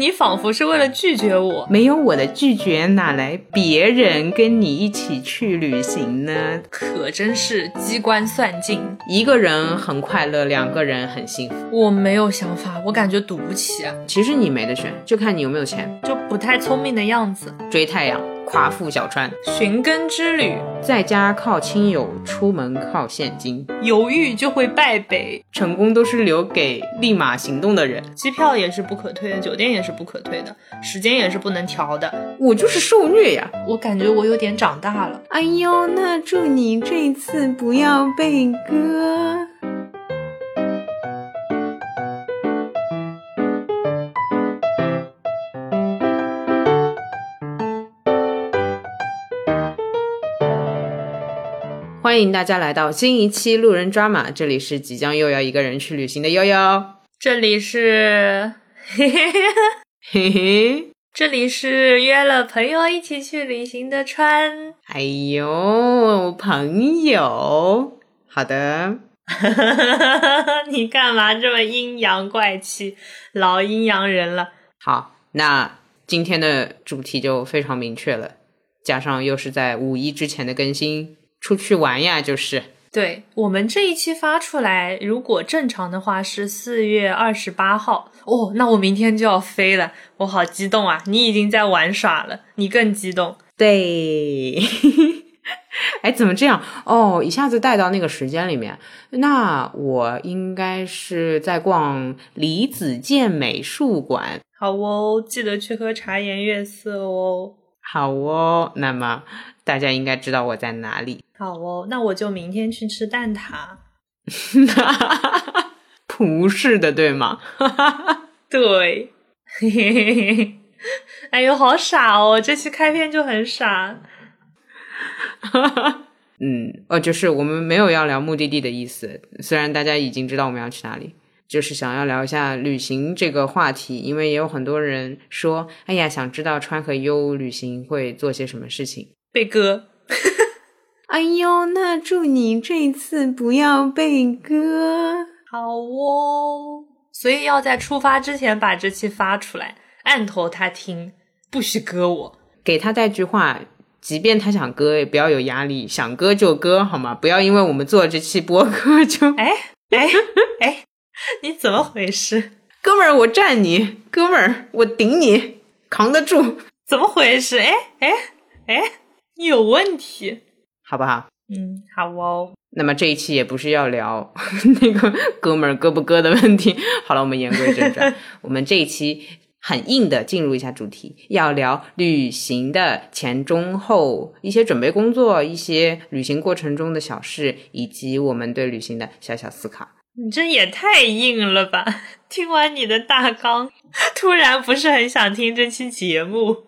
你仿佛是为了拒绝我，没有我的拒绝，哪来别人跟你一起去旅行呢？可真是机关算尽。一个人很快乐，两个人很幸福。我没有想法，我感觉赌不起啊，其实你没得选，就看你有没有钱。就不太聪明的样子。追太阳，夸父小川，寻根之旅，在家靠亲友，出门靠现金。犹豫就会败北。成功都是留给立马行动的人。机票也是不可退的，酒店也是不可退的，时间也是不能调的。我就是受虐呀！我感觉我有点长大了。哎呦，那祝你这次不要被割。欢迎大家来到新一期路人抓马，这里是即将又要一个人去旅行的悠悠，这里是，嘿嘿嘿，嘿嘿，这里是约了朋友一起去旅行的川。哎呦，朋友，好的，你干嘛这么阴阳怪气，老阴阳人了？好，那今天的主题就非常明确了，加上又是在五一之前的更新，出去玩呀，就是。对我们这一期发出来，如果正常的话是四月二十八号哦，那我明天就要飞了，我好激动啊！你已经在玩耍了，你更激动。对，哎，怎么这样？哦，一下子带到那个时间里面，那我应该是在逛李子健美术馆。好哦，记得去喝茶颜悦色哦。好哦，那么大家应该知道我在哪里。好哦，那我就明天去吃蛋挞。不是的，对吗？对，嘿嘿嘿嘿，哎呦，好傻哦！这期开篇就很傻。嗯，哦，就是我们没有要聊目的地的意思，虽然大家已经知道我们要去哪里，就是想要聊一下旅行这个话题，因为也有很多人说，哎呀，想知道川和优旅行会做些什么事情。被割，哎呦，那祝你这次不要被割。好哦。所以要在出发之前把这期发出来，按头他听，不许割我。给他带句话，即便他想割，也不要有压力，想割就割，好吗？不要因为我们做这期播客就，哎哎哎，你怎么回事？哥们儿我站你，哥们儿我顶你，扛得住，怎么回事？哎哎哎，你有问题。好不好？嗯，好哦。那么这一期也不是要聊 那个哥们儿割不哥的问题。好了，我们言归正传，我们这一期很硬的进入一下主题，要聊旅行的前中后一些准备工作，一些旅行过程中的小事，以及我们对旅行的小小思考。你这也太硬了吧！听完你的大纲，突然不是很想听这期节目。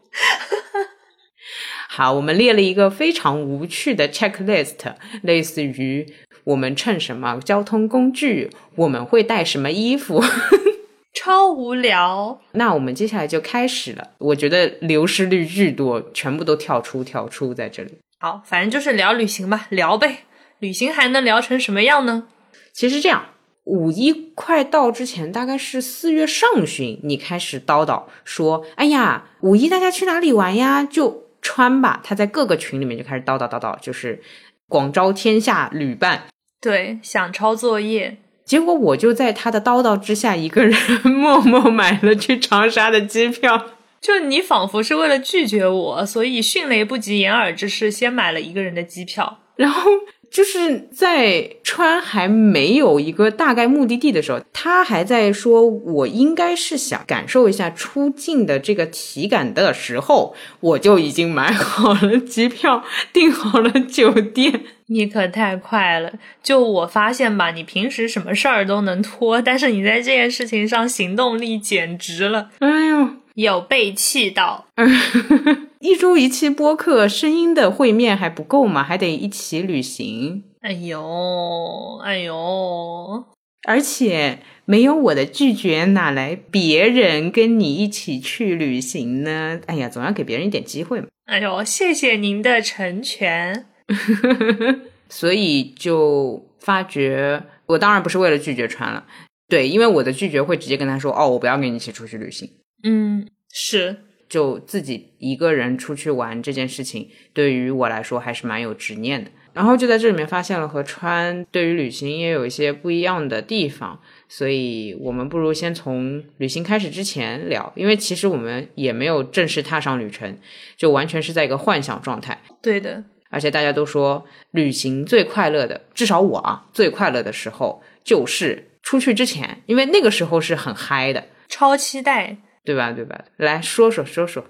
好，我们列了一个非常无趣的 checklist，类似于我们乘什么交通工具，我们会带什么衣服。超无聊。那我们接下来就开始了。我觉得流失率巨多，全部都跳出跳出在这里。好，反正就是聊旅行吧，聊呗。旅行还能聊成什么样呢？其实这样，五一快到之前，大概是四月上旬，你开始叨叨说：“哎呀，五一大家去哪里玩呀？就穿吧。”他在各个群里面就开始叨叨叨叨，就是广招天下旅伴。对，想抄作业。结果我就在他的叨叨之下，一个人 默默买了去长沙的机票。就你仿佛是为了拒绝我，所以迅雷不及掩耳之势，先买了一个人的机票。然后就是在川还没有一个大概目的地的时候，他还在说我应该是想感受一下出境的这个体感的时候，我就已经买好了机票，订好了酒店。你可太快了！就我发现吧，你平时什么事儿都能拖，但是你在这件事情上行动力简直了，哎呦，有被气到。一周一期播客，声音的会面还不够吗？还得一起旅行。哎呦，哎呦，而且没有我的拒绝，哪来别人跟你一起去旅行呢？哎呀，总要给别人一点机会嘛。哎呦，谢谢您的成全。所以就发觉，我当然不是为了拒绝穿了，对，因为我的拒绝会直接跟他说，哦，我不要跟你一起出去旅行。嗯，是，就自己一个人出去玩这件事情，对于我来说还是蛮有执念的。然后就在这里面发现了和川对于旅行也有一些不一样的地方，所以我们不如先从旅行开始之前聊，因为其实我们也没有正式踏上旅程，就完全是在一个幻想状态。对的，而且大家都说旅行最快乐的，至少我啊最快乐的时候就是出去之前，因为那个时候是很嗨的，超期待。对吧？对吧？来说说说说，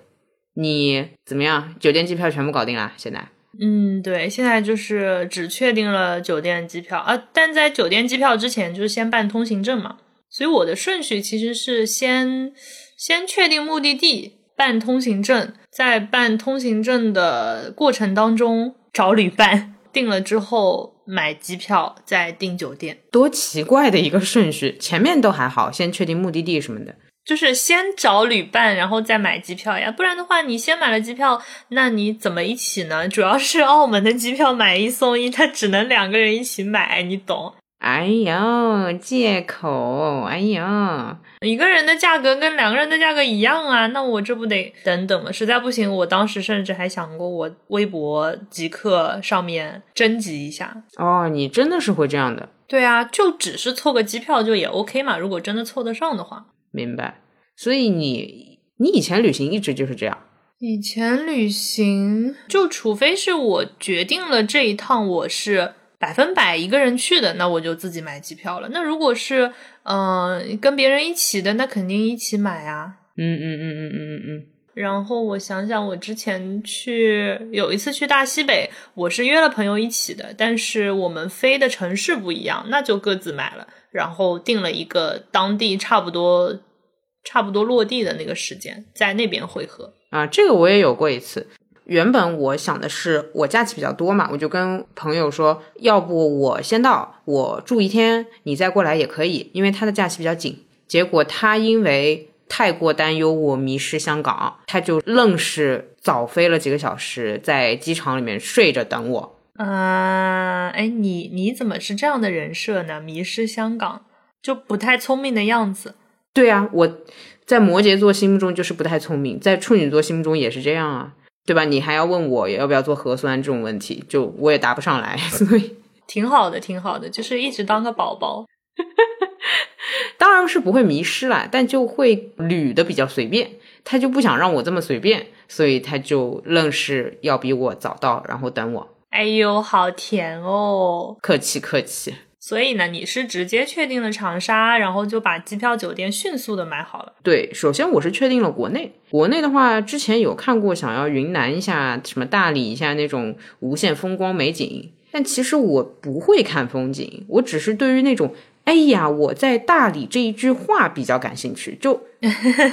你怎么样？酒店机票全部搞定了？现在？嗯，对，现在就是只确定了酒店机票啊，但在酒店机票之前，就是先办通行证嘛。所以我的顺序其实是先先确定目的地，办通行证，在办通行证的过程当中找旅伴，定了之后买机票，再订酒店。多奇怪的一个顺序，前面都还好，先确定目的地什么的。就是先找旅伴，然后再买机票呀，不然的话，你先买了机票，那你怎么一起呢？主要是澳门的机票买一送一，它只能两个人一起买，你懂？哎呦，借口！哎呀，一个人的价格跟两个人的价格一样啊，那我这不得等等吗？实在不行，我当时甚至还想过，我微博即刻上面征集一下。哦，你真的是会这样的？对啊，就只是凑个机票就也 OK 嘛，如果真的凑得上的话。明白，所以你你以前旅行一直就是这样。以前旅行就除非是我决定了这一趟我是百分百一个人去的，那我就自己买机票了。那如果是嗯跟别人一起的，那肯定一起买啊。嗯嗯嗯嗯嗯嗯嗯。然后我想想，我之前去有一次去大西北，我是约了朋友一起的，但是我们飞的城市不一样，那就各自买了。然后定了一个当地差不多、差不多落地的那个时间，在那边汇合啊。这个我也有过一次。原本我想的是，我假期比较多嘛，我就跟朋友说，要不我先到，我住一天，你再过来也可以，因为他的假期比较紧。结果他因为太过担忧我迷失香港，他就愣是早飞了几个小时，在机场里面睡着等我。啊，哎，你你怎么是这样的人设呢？迷失香港就不太聪明的样子。对啊，我在摩羯座心目中就是不太聪明，在处女座心目中也是这样啊，对吧？你还要问我要不要做核酸这种问题，就我也答不上来，所以挺好的，挺好的，就是一直当个宝宝。当然是不会迷失了，但就会捋的比较随便。他就不想让我这么随便，所以他就愣是要比我早到，然后等我。哎呦，好甜哦！客气客气。所以呢，你是直接确定了长沙，然后就把机票、酒店迅速的买好了。对，首先我是确定了国内。国内的话，之前有看过想要云南一下，什么大理一下那种无限风光美景，但其实我不会看风景，我只是对于那种“哎呀，我在大理”这一句话比较感兴趣。就，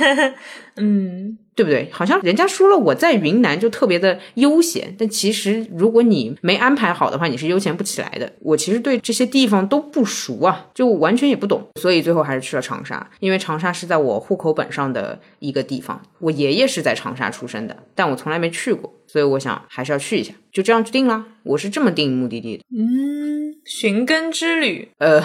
嗯。对不对？好像人家说了我在云南就特别的悠闲，但其实如果你没安排好的话，你是悠闲不起来的。我其实对这些地方都不熟啊，就完全也不懂，所以最后还是去了长沙，因为长沙是在我户口本上的一个地方。我爷爷是在长沙出生的，但我从来没去过，所以我想还是要去一下，就这样去定了。我是这么定目的地的。嗯，寻根之旅，呃。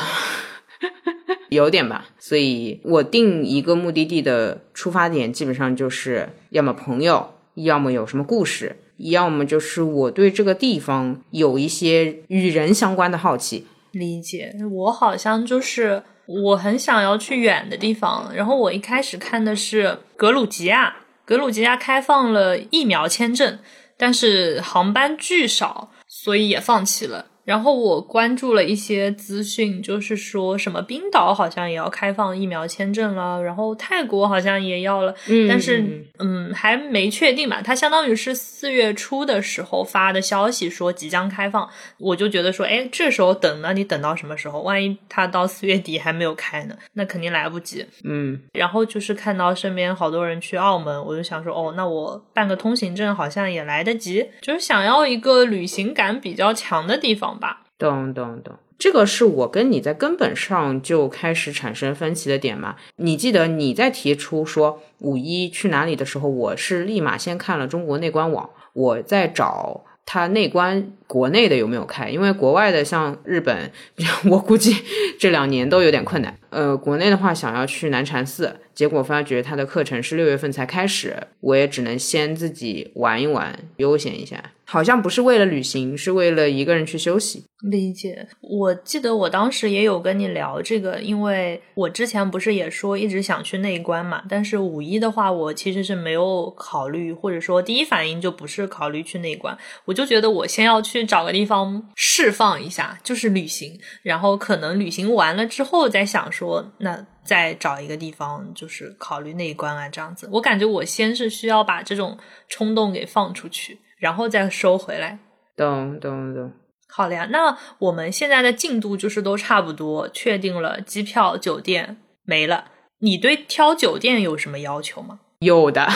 有点吧，所以我定一个目的地的出发点，基本上就是要么朋友，要么有什么故事，要么就是我对这个地方有一些与人相关的好奇。理解，我好像就是我很想要去远的地方，然后我一开始看的是格鲁吉亚，格鲁吉亚开放了疫苗签证，但是航班巨少，所以也放弃了。然后我关注了一些资讯，就是说什么冰岛好像也要开放疫苗签证了，然后泰国好像也要了，但是嗯还没确定吧。它相当于是四月初的时候发的消息说即将开放，我就觉得说，哎，这时候等呢，你等到什么时候？万一它到四月底还没有开呢，那肯定来不及。嗯，然后就是看到身边好多人去澳门，我就想说，哦，那我办个通行证好像也来得及，就是想要一个旅行感比较强的地方。吧，懂懂懂，这个是我跟你在根本上就开始产生分歧的点嘛？你记得你在提出说五一去哪里的时候，我是立马先看了中国内官网，我在找他内观国内的有没有开，因为国外的像日本，我估计这两年都有点困难。呃，国内的话想要去南禅寺，结果发觉他的课程是六月份才开始，我也只能先自己玩一玩，悠闲一下。好像不是为了旅行，是为了一个人去休息。理解。我记得我当时也有跟你聊这个，因为我之前不是也说一直想去内关嘛，但是五一的话，我其实是没有考虑，或者说第一反应就不是考虑去内关，我就觉得我先要去找个地方释放一下，就是旅行，然后可能旅行完了之后再想说，那再找一个地方就是考虑内关啊这样子。我感觉我先是需要把这种冲动给放出去。然后再收回来，懂懂懂。好了呀，那我们现在的进度就是都差不多，确定了机票、酒店没了。你对挑酒店有什么要求吗？有的，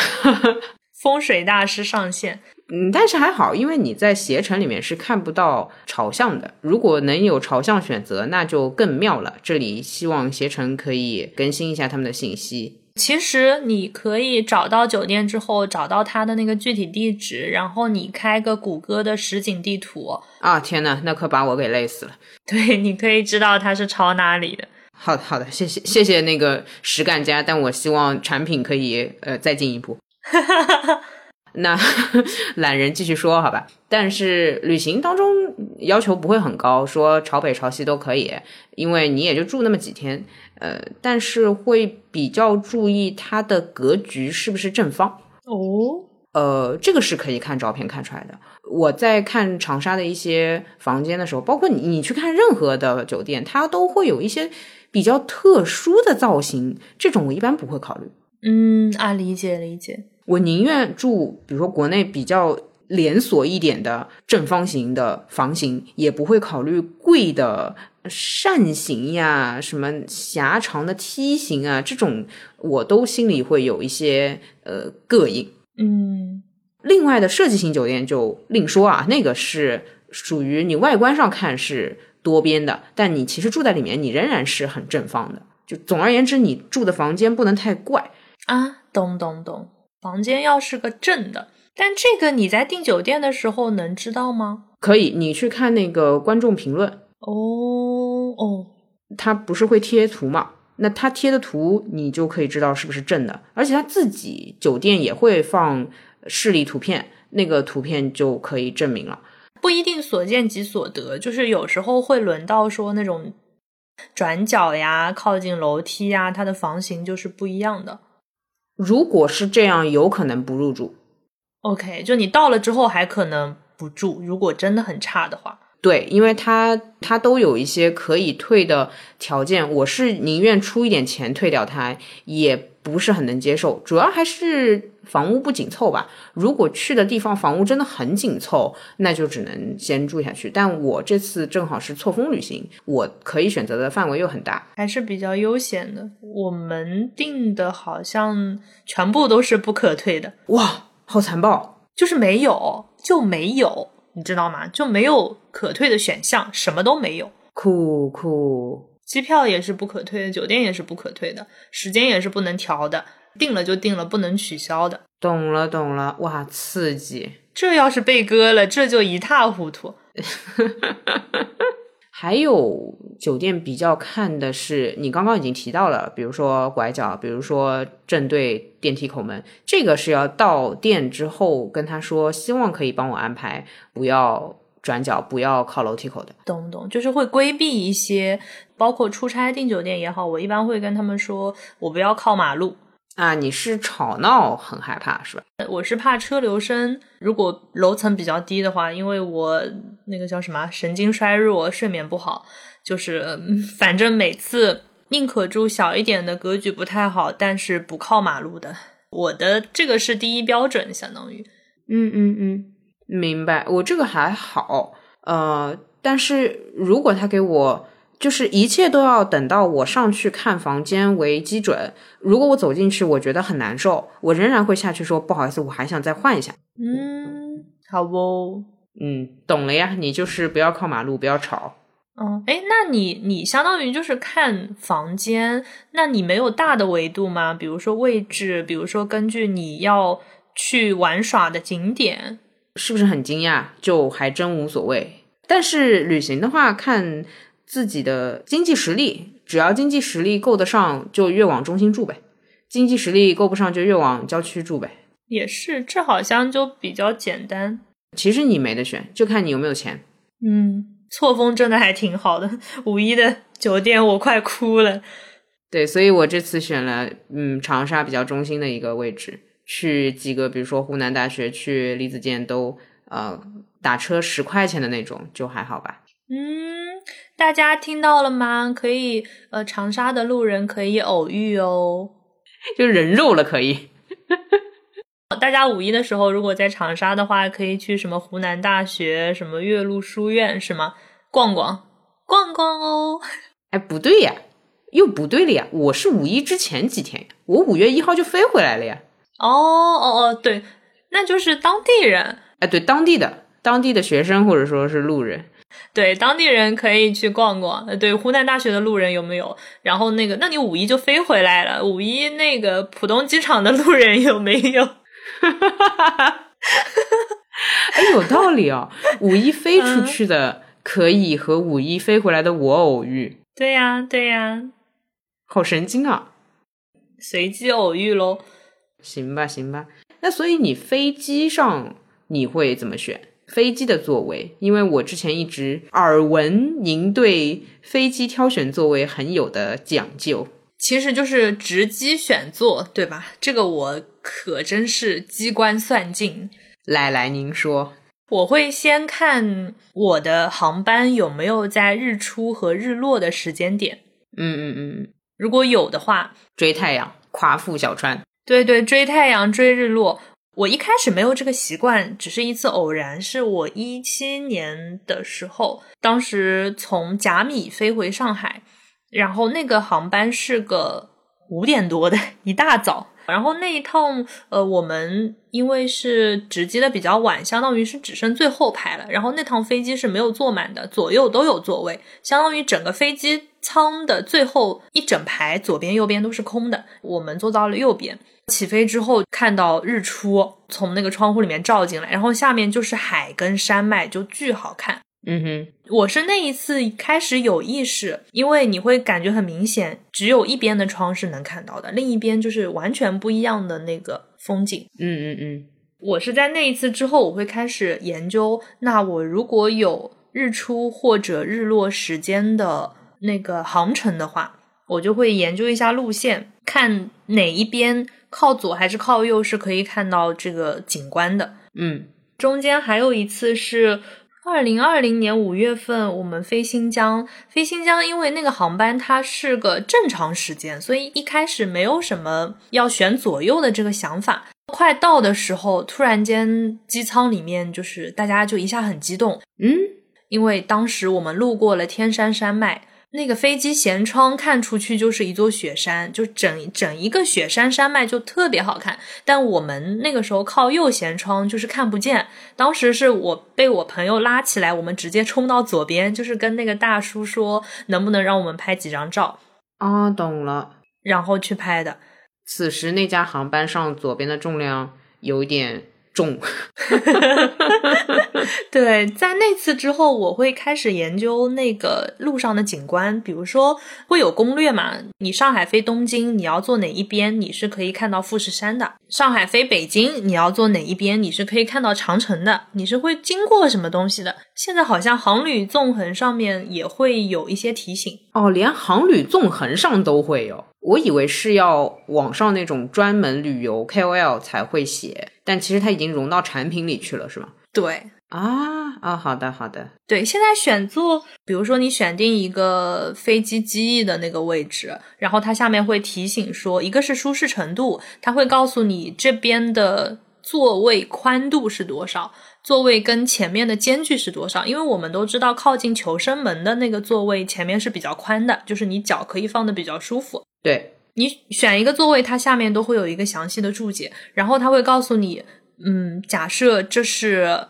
风水大师上线。嗯，但是还好，因为你在携程里面是看不到朝向的。如果能有朝向选择，那就更妙了。这里希望携程可以更新一下他们的信息。其实你可以找到酒店之后，找到它的那个具体地址，然后你开个谷歌的实景地图啊！天呐，那可把我给累死了。对，你可以知道它是朝哪里的。好的，好的，谢谢，谢谢那个实干家。但我希望产品可以呃再进一步。那 懒人继续说好吧。但是旅行当中要求不会很高，说朝北朝西都可以，因为你也就住那么几天。呃，但是会比较注意它的格局是不是正方哦。呃，这个是可以看照片看出来的。我在看长沙的一些房间的时候，包括你你去看任何的酒店，它都会有一些比较特殊的造型，这种我一般不会考虑。嗯啊，理解理解。我宁愿住，比如说国内比较连锁一点的正方形的房型，也不会考虑贵的。扇形呀，什么狭长的梯形啊，这种我都心里会有一些呃膈应。嗯，另外的设计型酒店就另说啊，那个是属于你外观上看是多边的，但你其实住在里面，你仍然是很正方的。就总而言之，你住的房间不能太怪啊。懂懂懂，房间要是个正的，但这个你在订酒店的时候能知道吗？可以，你去看那个观众评论。哦哦，他不是会贴图嘛？那他贴的图，你就可以知道是不是正的。而且他自己酒店也会放示例图片，那个图片就可以证明了。不一定所见即所得，就是有时候会轮到说那种转角呀、靠近楼梯呀，它的房型就是不一样的。如果是这样，有可能不入住。OK，就你到了之后还可能不住，如果真的很差的话。对，因为它它都有一些可以退的条件，我是宁愿出一点钱退掉它，也不是很能接受。主要还是房屋不紧凑吧。如果去的地方房屋真的很紧凑，那就只能先住下去。但我这次正好是错峰旅行，我可以选择的范围又很大，还是比较悠闲的。我们订的好像全部都是不可退的，哇，好残暴，就是没有就没有。你知道吗？就没有可退的选项，什么都没有。酷酷，机票也是不可退的，酒店也是不可退的，时间也是不能调的，定了就定了，不能取消的。懂了懂了，哇，刺激！这要是被割了，这就一塌糊涂。还有酒店比较看的是，你刚刚已经提到了，比如说拐角，比如说正对电梯口门，这个是要到店之后跟他说，希望可以帮我安排，不要转角，不要靠楼梯口的。懂懂，就是会规避一些，包括出差订酒店也好，我一般会跟他们说，我不要靠马路。啊，你是吵闹很害怕是吧？我是怕车流声。如果楼层比较低的话，因为我那个叫什么神经衰弱，睡眠不好，就是反正每次宁可住小一点的，格局不太好，但是不靠马路的。我的这个是第一标准，相当于，嗯嗯嗯，明白。我这个还好，呃，但是如果他给我。就是一切都要等到我上去看房间为基准。如果我走进去，我觉得很难受，我仍然会下去说不好意思，我还想再换一下。嗯，好不？嗯，懂了呀。你就是不要靠马路，不要吵。嗯，哎，那你你相当于就是看房间，那你没有大的维度吗？比如说位置，比如说根据你要去玩耍的景点。是不是很惊讶？就还真无所谓。但是旅行的话，看自己的经济实力，只要经济实力够得上，就越往中心住呗；经济实力够不上，就越往郊区住呗。也是，这好像就比较简单。其实你没得选，就看你有没有钱。嗯，错峰真的还挺好的。五一的酒店我快哭了。对，所以我这次选了嗯长沙比较中心的一个位置，去几个比如说湖南大学、去李子健都呃打车十块钱的那种，就还好吧。嗯，大家听到了吗？可以呃长沙的路人可以偶遇哦，就人肉了可以。大家五一的时候，如果在长沙的话，可以去什么湖南大学、什么岳麓书院，是吗？逛逛，逛逛哦。哎，不对呀，又不对了呀！我是五一之前几天呀，我五月一号就飞回来了呀。哦哦哦，对，那就是当地人。哎，对，当地的当地的学生或者说是路人，对，当地人可以去逛逛。呃，对，湖南大学的路人有没有？然后那个，那你五一就飞回来了。五一那个浦东机场的路人有没有？哈哈哈哈哈！哎，有道理哦。五一飞出去的可以和五一飞回来的我偶遇。对呀，对呀，好神经啊！随机偶遇喽。行吧，行吧。那所以你飞机上你会怎么选飞机的座位？因为我之前一直耳闻您对飞机挑选座位很有的讲究。其实就是直机选座，对吧？这个我可真是机关算尽。来来，您说，我会先看我的航班有没有在日出和日落的时间点。嗯嗯嗯，如果有的话，追太阳，夸父小川。对对，追太阳，追日落。我一开始没有这个习惯，只是一次偶然，是我一七年的时候，当时从甲米飞回上海。然后那个航班是个五点多的一大早，然后那一趟呃，我们因为是值机的比较晚，相当于是只剩最后排了。然后那趟飞机是没有坐满的，左右都有座位，相当于整个飞机舱的最后一整排左边右边都是空的。我们坐到了右边，起飞之后看到日出从那个窗户里面照进来，然后下面就是海跟山脉，就巨好看。嗯哼，我是那一次开始有意识，因为你会感觉很明显，只有一边的窗是能看到的，另一边就是完全不一样的那个风景。嗯嗯嗯，我是在那一次之后，我会开始研究，那我如果有日出或者日落时间的那个航程的话，我就会研究一下路线，看哪一边靠左还是靠右是可以看到这个景观的。嗯，中间还有一次是。二零二零年五月份，我们飞新疆。飞新疆，因为那个航班它是个正常时间，所以一开始没有什么要选左右的这个想法。快到的时候，突然间机舱里面就是大家就一下很激动，嗯，因为当时我们路过了天山山脉。那个飞机舷窗看出去就是一座雪山，就整整一个雪山山脉就特别好看。但我们那个时候靠右舷窗就是看不见。当时是我被我朋友拉起来，我们直接冲到左边，就是跟那个大叔说能不能让我们拍几张照啊？懂了，然后去拍的。此时那架航班上左边的重量有点。重，对，在那次之后，我会开始研究那个路上的景观，比如说会有攻略嘛。你上海飞东京，你要坐哪一边，你是可以看到富士山的；上海飞北京，你要坐哪一边，你是可以看到长城的。你是会经过什么东西的？现在好像航旅纵横上面也会有一些提醒哦，连航旅纵横上都会有。我以为是要网上那种专门旅游 KOL 才会写，但其实它已经融到产品里去了，是吗？对啊啊，好的好的。对，现在选座，比如说你选定一个飞机机翼的那个位置，然后它下面会提醒说，一个是舒适程度，它会告诉你这边的座位宽度是多少。座位跟前面的间距是多少？因为我们都知道，靠近求生门的那个座位前面是比较宽的，就是你脚可以放的比较舒服。对你选一个座位，它下面都会有一个详细的注解，然后它会告诉你，嗯，假设这是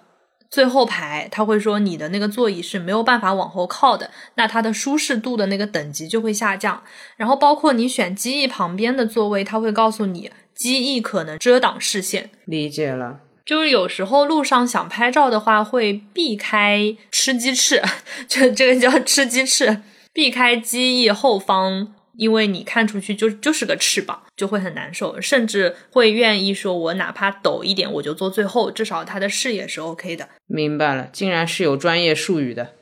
最后排，他会说你的那个座椅是没有办法往后靠的，那它的舒适度的那个等级就会下降。然后包括你选机翼旁边的座位，它会告诉你机翼可能遮挡视线。理解了。就是有时候路上想拍照的话，会避开吃鸡翅，就这个叫吃鸡翅，避开机翼后方，因为你看出去就就是个翅膀，就会很难受，甚至会愿意说，我哪怕抖一点，我就坐最后，至少他的视野是 OK 的。明白了，竟然是有专业术语的，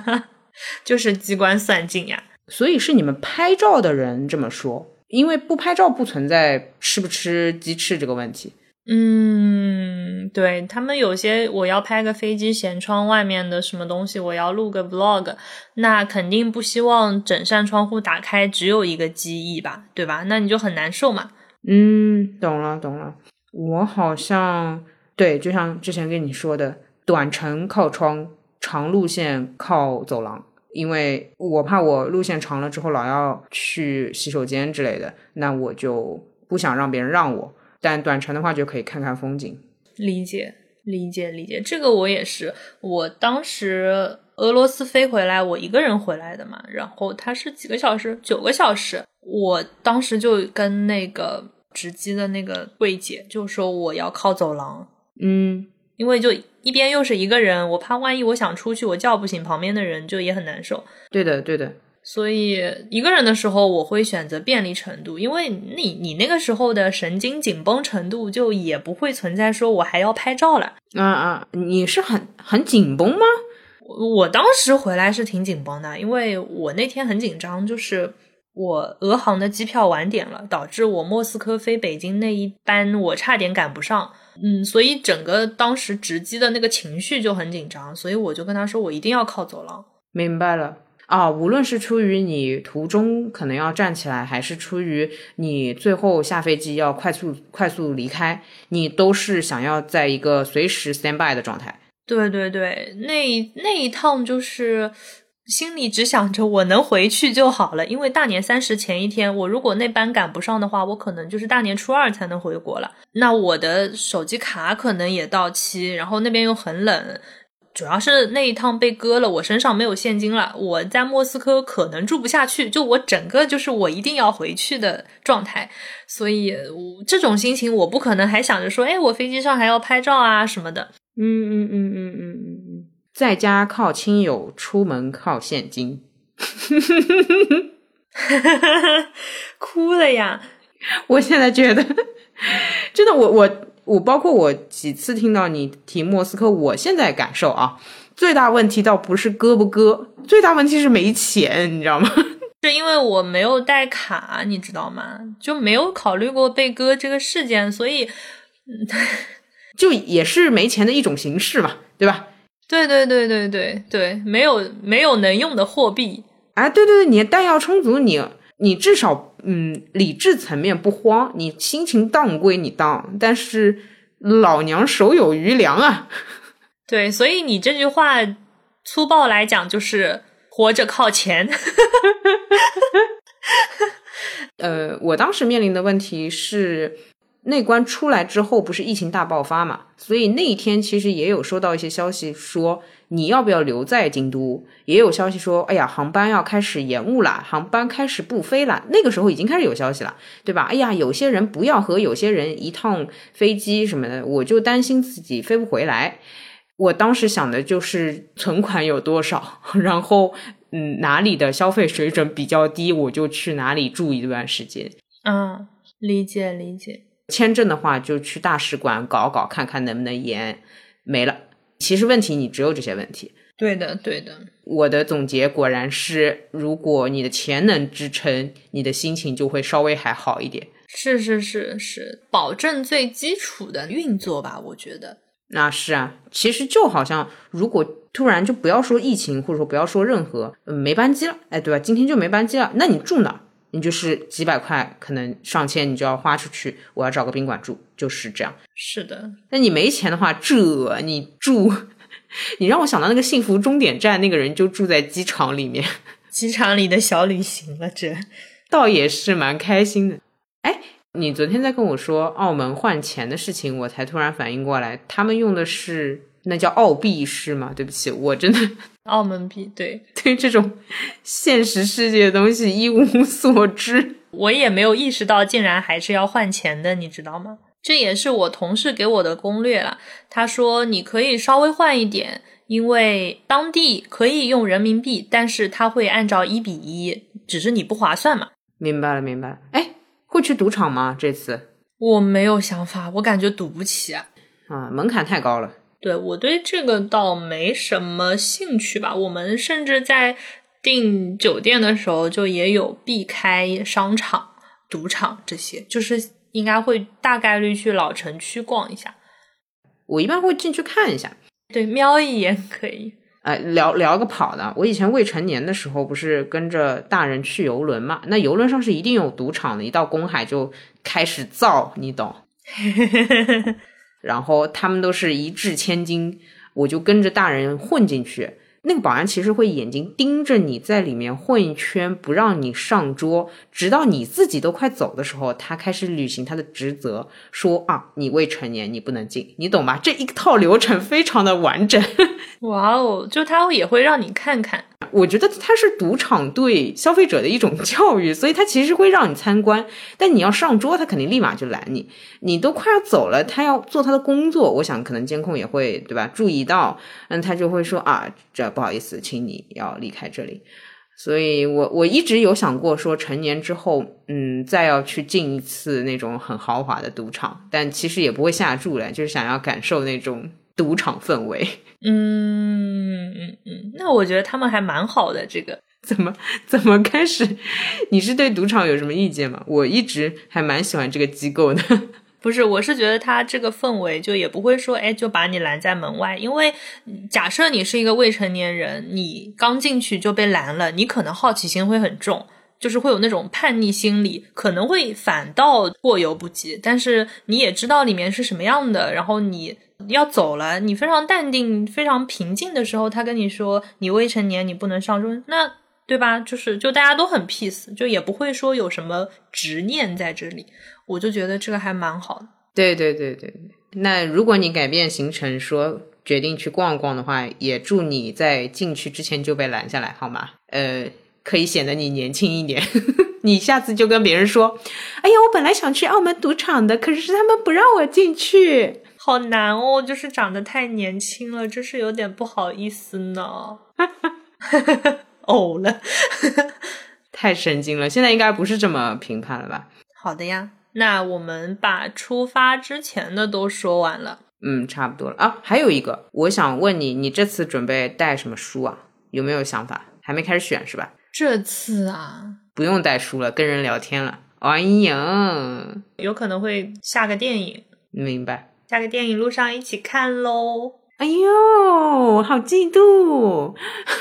就是机关算尽呀。所以是你们拍照的人这么说，因为不拍照不存在吃不吃鸡翅这个问题。嗯，对他们有些我要拍个飞机舷窗外面的什么东西，我要录个 vlog，那肯定不希望整扇窗户打开只有一个机翼吧，对吧？那你就很难受嘛。嗯，懂了懂了。我好像对，就像之前跟你说的，短程靠窗，长路线靠走廊，因为我怕我路线长了之后老要去洗手间之类的，那我就不想让别人让我。但短程的话就可以看看风景，理解理解理解，这个我也是。我当时俄罗斯飞回来，我一个人回来的嘛，然后它是几个小时，九个小时。我当时就跟那个值机的那个柜姐就说我要靠走廊，嗯，因为就一边又是一个人，我怕万一我想出去，我叫不醒旁边的人，就也很难受。对的，对的。所以一个人的时候，我会选择便利程度，因为你你那个时候的神经紧绷程度，就也不会存在说我还要拍照了。啊啊，你是很很紧绷吗？我我当时回来是挺紧绷的，因为我那天很紧张，就是我俄航的机票晚点了，导致我莫斯科飞北京那一班我差点赶不上。嗯，所以整个当时值机的那个情绪就很紧张，所以我就跟他说，我一定要靠走廊。明白了。啊，无论是出于你途中可能要站起来，还是出于你最后下飞机要快速快速离开，你都是想要在一个随时 stand by 的状态。对对对，那那一趟就是心里只想着我能回去就好了，因为大年三十前一天，我如果那班赶不上的话，我可能就是大年初二才能回国了。那我的手机卡可能也到期，然后那边又很冷。主要是那一趟被割了，我身上没有现金了，我在莫斯科可能住不下去，就我整个就是我一定要回去的状态，所以这种心情我不可能还想着说，哎，我飞机上还要拍照啊什么的。嗯嗯嗯嗯嗯嗯嗯，在家靠亲友，出门靠现金，哭了呀！我现在觉得，真的，我我。我包括我几次听到你提莫斯科，我现在感受啊，最大问题倒不是割不割，最大问题是没钱，你知道吗？是因为我没有带卡，你知道吗？就没有考虑过被割这个事件，所以，就也是没钱的一种形式嘛，对吧？对对对对对对，没有没有能用的货币，哎，对对对，你弹药充足，你。你至少，嗯，理智层面不慌，你心情荡归你荡，但是老娘手有余粮啊。对，所以你这句话粗暴来讲就是活着靠钱。呃，我当时面临的问题是。内关出来之后，不是疫情大爆发嘛？所以那一天其实也有收到一些消息说，你要不要留在京都？也有消息说，哎呀，航班要开始延误了，航班开始不飞了。那个时候已经开始有消息了，对吧？哎呀，有些人不要和有些人一趟飞机什么的，我就担心自己飞不回来。我当时想的就是存款有多少，然后嗯，哪里的消费水准比较低，我就去哪里住一段时间。嗯，理解理解。签证的话，就去大使馆搞搞，看看能不能延。没了，其实问题你只有这些问题。对的，对的。我的总结果然是，如果你的钱能支撑，你的心情就会稍微还好一点。是是是是，保证最基础的运作吧，我觉得。那是啊，其实就好像，如果突然就不要说疫情，或者说不要说任何，嗯，没班机了，哎，对吧？今天就没班机了，那你住哪？你就是几百块，可能上千，你就要花出去。我要找个宾馆住，就是这样。是的，那你没钱的话，这你住，你让我想到那个幸福终点站，那个人就住在机场里面，机场里的小旅行了。这倒也是蛮开心的。哎，你昨天在跟我说澳门换钱的事情，我才突然反应过来，他们用的是。那叫澳币是吗？对不起，我真的 澳门币，对对，这种现实世界的东西一无所知，我也没有意识到，竟然还是要换钱的，你知道吗？这也是我同事给我的攻略了。他说你可以稍微换一点，因为当地可以用人民币，但是他会按照一比一，只是你不划算嘛。明白了，明白了。哎，会去赌场吗？这次我没有想法，我感觉赌不起啊。啊，门槛太高了。对我对这个倒没什么兴趣吧。我们甚至在订酒店的时候就也有避开商场、赌场这些，就是应该会大概率去老城区逛一下。我一般会进去看一下，对，瞄一眼可以。哎，聊聊个跑的。我以前未成年的时候，不是跟着大人去游轮嘛？那游轮上是一定有赌场的，一到公海就开始造，你懂。然后他们都是一掷千金，我就跟着大人混进去。那个保安其实会眼睛盯着你在里面混一圈，不让你上桌，直到你自己都快走的时候，他开始履行他的职责，说啊，你未成年，你不能进，你懂吧？这一套流程非常的完整。哇哦，就他也会让你看看。我觉得他是赌场对消费者的一种教育，所以他其实会让你参观，但你要上桌，他肯定立马就拦你。你都快要走了，他要做他的工作，我想可能监控也会对吧？注意到，嗯，他就会说啊，这不好意思，请你要离开这里。所以我 我一直有想过说，成年之后，嗯，再要去进一次那种很豪华的赌场，但其实也不会下注了，就是想要感受那种赌场氛围。嗯嗯嗯，那我觉得他们还蛮好的。这个 怎么怎么开始？你是对赌场有什么意见吗？我一直还蛮喜欢这个机构的。不是，我是觉得他这个氛围就也不会说，哎，就把你拦在门外。因为假设你是一个未成年人，你刚进去就被拦了，你可能好奇心会很重，就是会有那种叛逆心理，可能会反倒过犹不及。但是你也知道里面是什么样的，然后你。要走了，你非常淡定、非常平静的时候，他跟你说你未成年，你不能上桌，那对吧？就是就大家都很 peace，就也不会说有什么执念在这里。我就觉得这个还蛮好的。对对对对。那如果你改变行程，说决定去逛逛的话，也祝你在进去之前就被拦下来，好吗？呃，可以显得你年轻一点。你下次就跟别人说：“哎呀，我本来想去澳门赌场的，可是他们不让我进去。”好难哦，就是长得太年轻了，真是有点不好意思呢。呕了，太神经了。现在应该不是这么评判了吧？好的呀，那我们把出发之前的都说完了。嗯，差不多了啊。还有一个，我想问你，你这次准备带什么书啊？有没有想法？还没开始选是吧？这次啊，不用带书了，跟人聊天了。哎呀，有可能会下个电影。明白。下个电影路上一起看喽！哎呦，好嫉妒！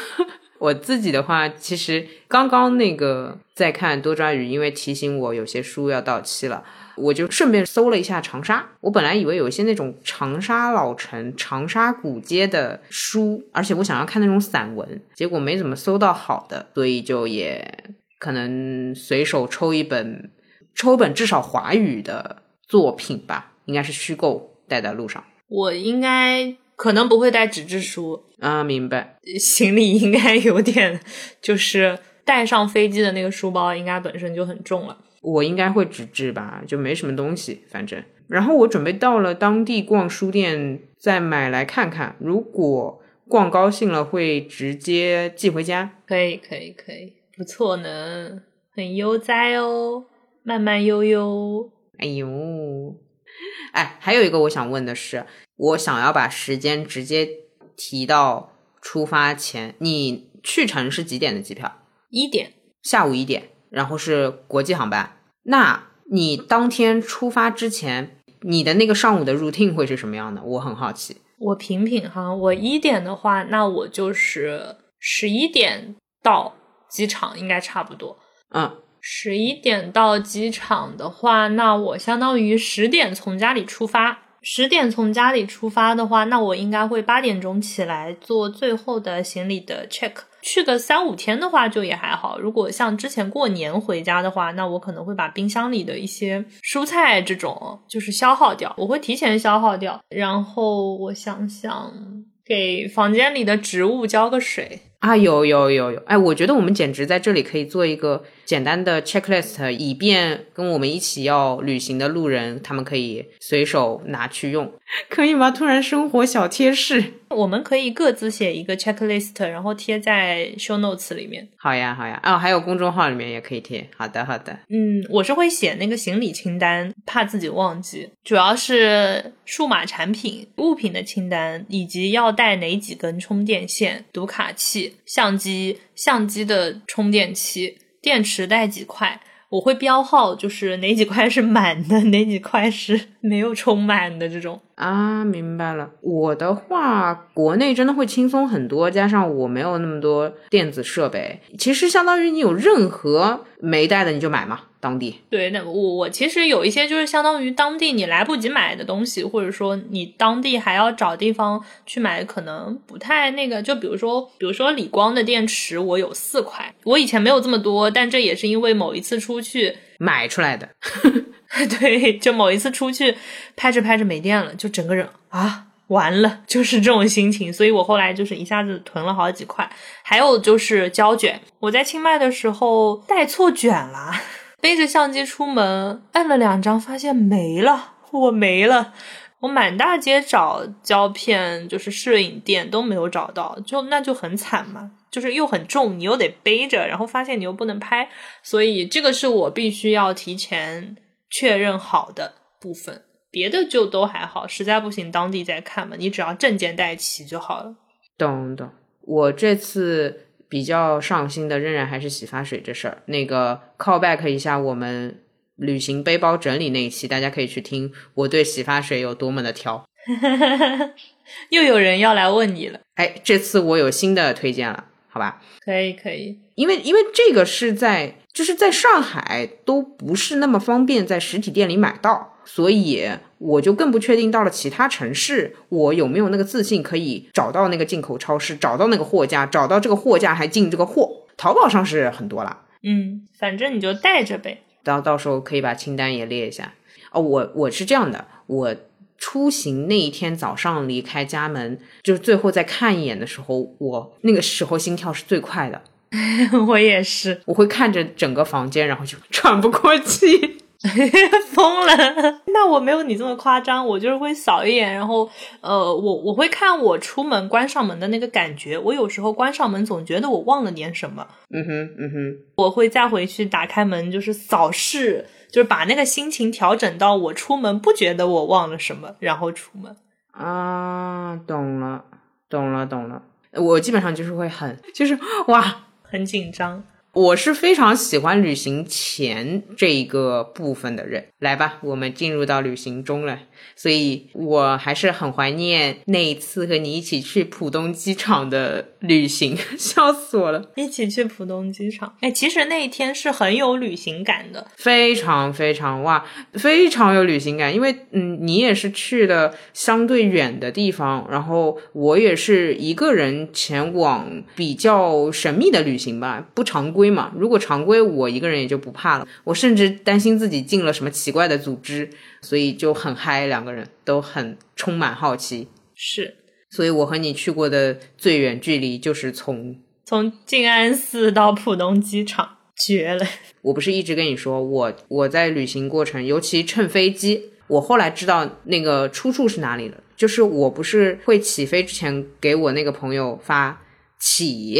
我自己的话，其实刚刚那个在看多抓鱼，因为提醒我有些书要到期了，我就顺便搜了一下长沙。我本来以为有一些那种长沙老城、长沙古街的书，而且我想要看那种散文，结果没怎么搜到好的，所以就也可能随手抽一本，抽本至少华语的作品吧，应该是虚构。带在路上，我应该可能不会带纸质书啊，明白。行李应该有点，就是带上飞机的那个书包应该本身就很重了。我应该会纸质吧，就没什么东西，反正。然后我准备到了当地逛书店再买来看看，如果逛高兴了会直接寄回家。可以，可以，可以，不错呢，很悠哉哦，慢慢悠悠。哎呦。哎，还有一个我想问的是，我想要把时间直接提到出发前。你去程是几点的机票？一点，下午一点，然后是国际航班。那你当天出发之前，你的那个上午的 routine 会是什么样的？我很好奇。我品品哈，我一点的话，那我就是十一点到机场，应该差不多。嗯。十一点到机场的话，那我相当于十点从家里出发。十点从家里出发的话，那我应该会八点钟起来做最后的行李的 check。去个三五天的话，就也还好。如果像之前过年回家的话，那我可能会把冰箱里的一些蔬菜这种就是消耗掉，我会提前消耗掉。然后我想想，给房间里的植物浇个水。啊，有有有有，哎，我觉得我们简直在这里可以做一个简单的 checklist，以便跟我们一起要旅行的路人，他们可以随手拿去用，可以吗？突然生活小贴士，我们可以各自写一个 checklist，然后贴在 show notes 里面。好呀，好呀，哦，还有公众号里面也可以贴。好的，好的。嗯，我是会写那个行李清单，怕自己忘记，主要是数码产品物品的清单，以及要带哪几根充电线、读卡器。相机相机的充电器电池带几块，我会标号，就是哪几块是满的，哪几块是没有充满的这种。啊，明白了。我的话，国内真的会轻松很多，加上我没有那么多电子设备，其实相当于你有任何没带的你就买嘛，当地。对，那我我其实有一些就是相当于当地你来不及买的东西，或者说你当地还要找地方去买，可能不太那个。就比如说，比如说理光的电池，我有四块，我以前没有这么多，但这也是因为某一次出去买出来的。对，就某一次出去拍着拍着没电了，就整个人啊完了，就是这种心情。所以我后来就是一下子囤了好几块。还有就是胶卷，我在清迈的时候带错卷了，背着相机出门，按了两张，发现没了，我没了。我满大街找胶片，就是摄影店都没有找到，就那就很惨嘛。就是又很重，你又得背着，然后发现你又不能拍，所以这个是我必须要提前。确认好的部分，别的就都还好。实在不行，当地再看嘛。你只要证件带齐就好了。懂懂。我这次比较上心的，仍然还是洗发水这事儿。那个 call back 一下我们旅行背包整理那一期，大家可以去听我对洗发水有多么的挑。又有人要来问你了。哎，这次我有新的推荐了，好吧？可以可以，因为因为这个是在。就是在上海都不是那么方便在实体店里买到，所以我就更不确定到了其他城市，我有没有那个自信可以找到那个进口超市，找到那个货架，找到这个货架还进这个货。淘宝上是很多了，嗯，反正你就带着呗。到到时候可以把清单也列一下。哦，我我是这样的，我出行那一天早上离开家门，就是最后再看一眼的时候，我那个时候心跳是最快的。我也是，我会看着整个房间，然后就喘不过气，疯了。那我没有你这么夸张，我就是会扫一眼，然后呃，我我会看我出门关上门的那个感觉。我有时候关上门总觉得我忘了点什么，嗯哼嗯哼，我会再回去打开门，就是扫视，就是把那个心情调整到我出门不觉得我忘了什么，然后出门。啊，懂了，懂了，懂了。我基本上就是会很，就是哇。很紧张，我是非常喜欢旅行前这一个部分的人。来吧，我们进入到旅行中了。所以我还是很怀念那一次和你一起去浦东机场的旅行，笑死我了！一起去浦东机场，哎，其实那一天是很有旅行感的，非常非常哇，非常有旅行感。因为嗯，你也是去了相对远的地方，然后我也是一个人前往比较神秘的旅行吧，不常规嘛。如果常规，我一个人也就不怕了。我甚至担心自己进了什么奇怪的组织。所以就很嗨，两个人都很充满好奇。是，所以我和你去过的最远距离就是从从静安寺到浦东机场，绝了！我不是一直跟你说，我我在旅行过程，尤其乘飞机，我后来知道那个出处是哪里了，就是我不是会起飞之前给我那个朋友发起，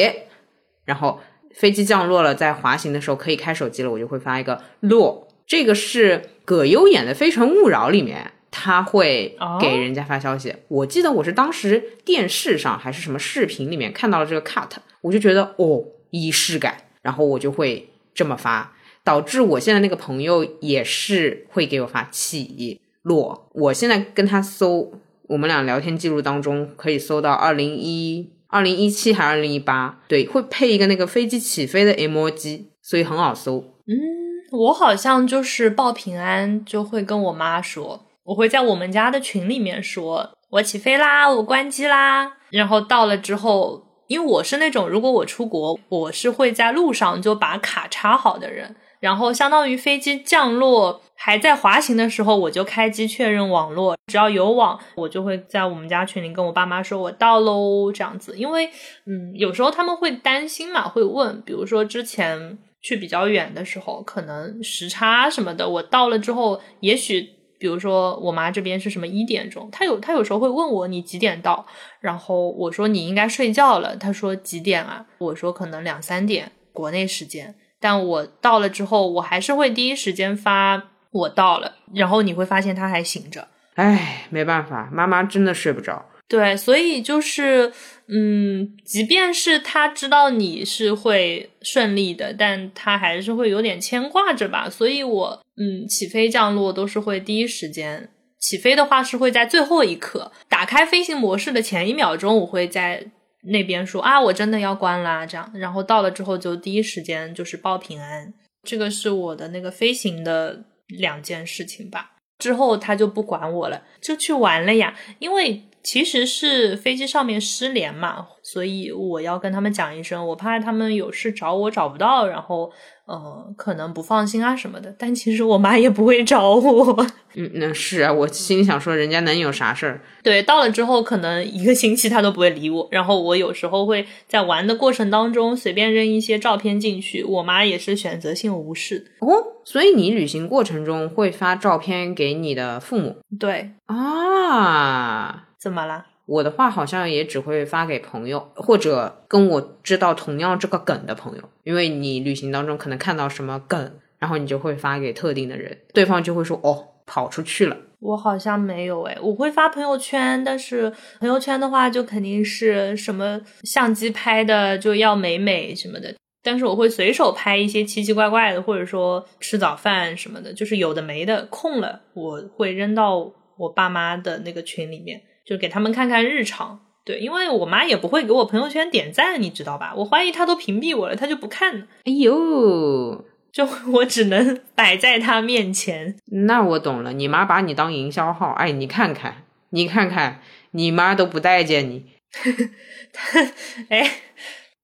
然后飞机降落了，在滑行的时候可以开手机了，我就会发一个落。这个是葛优演的《非诚勿扰》里面，他会给人家发消息。我记得我是当时电视上还是什么视频里面看到了这个 cut，我就觉得哦仪式感，然后我就会这么发，导致我现在那个朋友也是会给我发起落。我现在跟他搜，我们俩聊天记录当中可以搜到二零一二零一七还是二零一八，对，会配一个那个飞机起飞的 emoji，所以很好搜。嗯。我好像就是报平安，就会跟我妈说，我会在我们家的群里面说，我起飞啦，我关机啦。然后到了之后，因为我是那种如果我出国，我是会在路上就把卡插好的人，然后相当于飞机降落还在滑行的时候，我就开机确认网络，只要有网，我就会在我们家群里跟我爸妈说我到喽这样子。因为嗯，有时候他们会担心嘛，会问，比如说之前去比较远的时候，可能时差什么的，我到了之后，也许比如说我妈这边是什么一点钟，她有她有时候会问我你几点到，然后我说你应该睡觉了，她说几点啊？我说可能两三点国内时间。但我到了之后，我还是会第一时间发我到了，然后你会发现她还醒着。唉，没办法，妈妈真的睡不着。对，所以就是，嗯，即便是他知道你是会顺利的，但他还是会有点牵挂着吧。所以我，嗯，起飞降落都是会第一时间。起飞的话是会在最后一刻打开飞行模式的前一秒钟，我会在。那边说啊，我真的要关啦，这样，然后到了之后就第一时间就是报平安，这个是我的那个飞行的两件事情吧。之后他就不管我了，就去玩了呀。因为其实是飞机上面失联嘛，所以我要跟他们讲一声，我怕他们有事找我找不到，然后呃可能不放心啊什么的。但其实我妈也不会找我。嗯，那是啊，我心里想说，人家能有啥事儿？对，到了之后可能一个星期他都不会理我。然后我有时候会在玩的过程当中随便扔一些照片进去，我妈也是选择性无视。哦，所以你旅行过程中会发照片给你的父母？对啊，怎么了？我的话好像也只会发给朋友，或者跟我知道同样这个梗的朋友，因为你旅行当中可能看到什么梗，然后你就会发给特定的人，对方就会说哦。跑出去了，我好像没有诶，我会发朋友圈，但是朋友圈的话就肯定是什么相机拍的就要美美什么的，但是我会随手拍一些奇奇怪怪的，或者说吃早饭什么的，就是有的没的空了，我会扔到我爸妈的那个群里面，就给他们看看日常。对，因为我妈也不会给我朋友圈点赞，你知道吧？我怀疑她都屏蔽我了，她就不看了。哎呦！就 我只能摆在她面前，那我懂了。你妈把你当营销号，哎，你看看，你看看，你妈都不待见你。哎，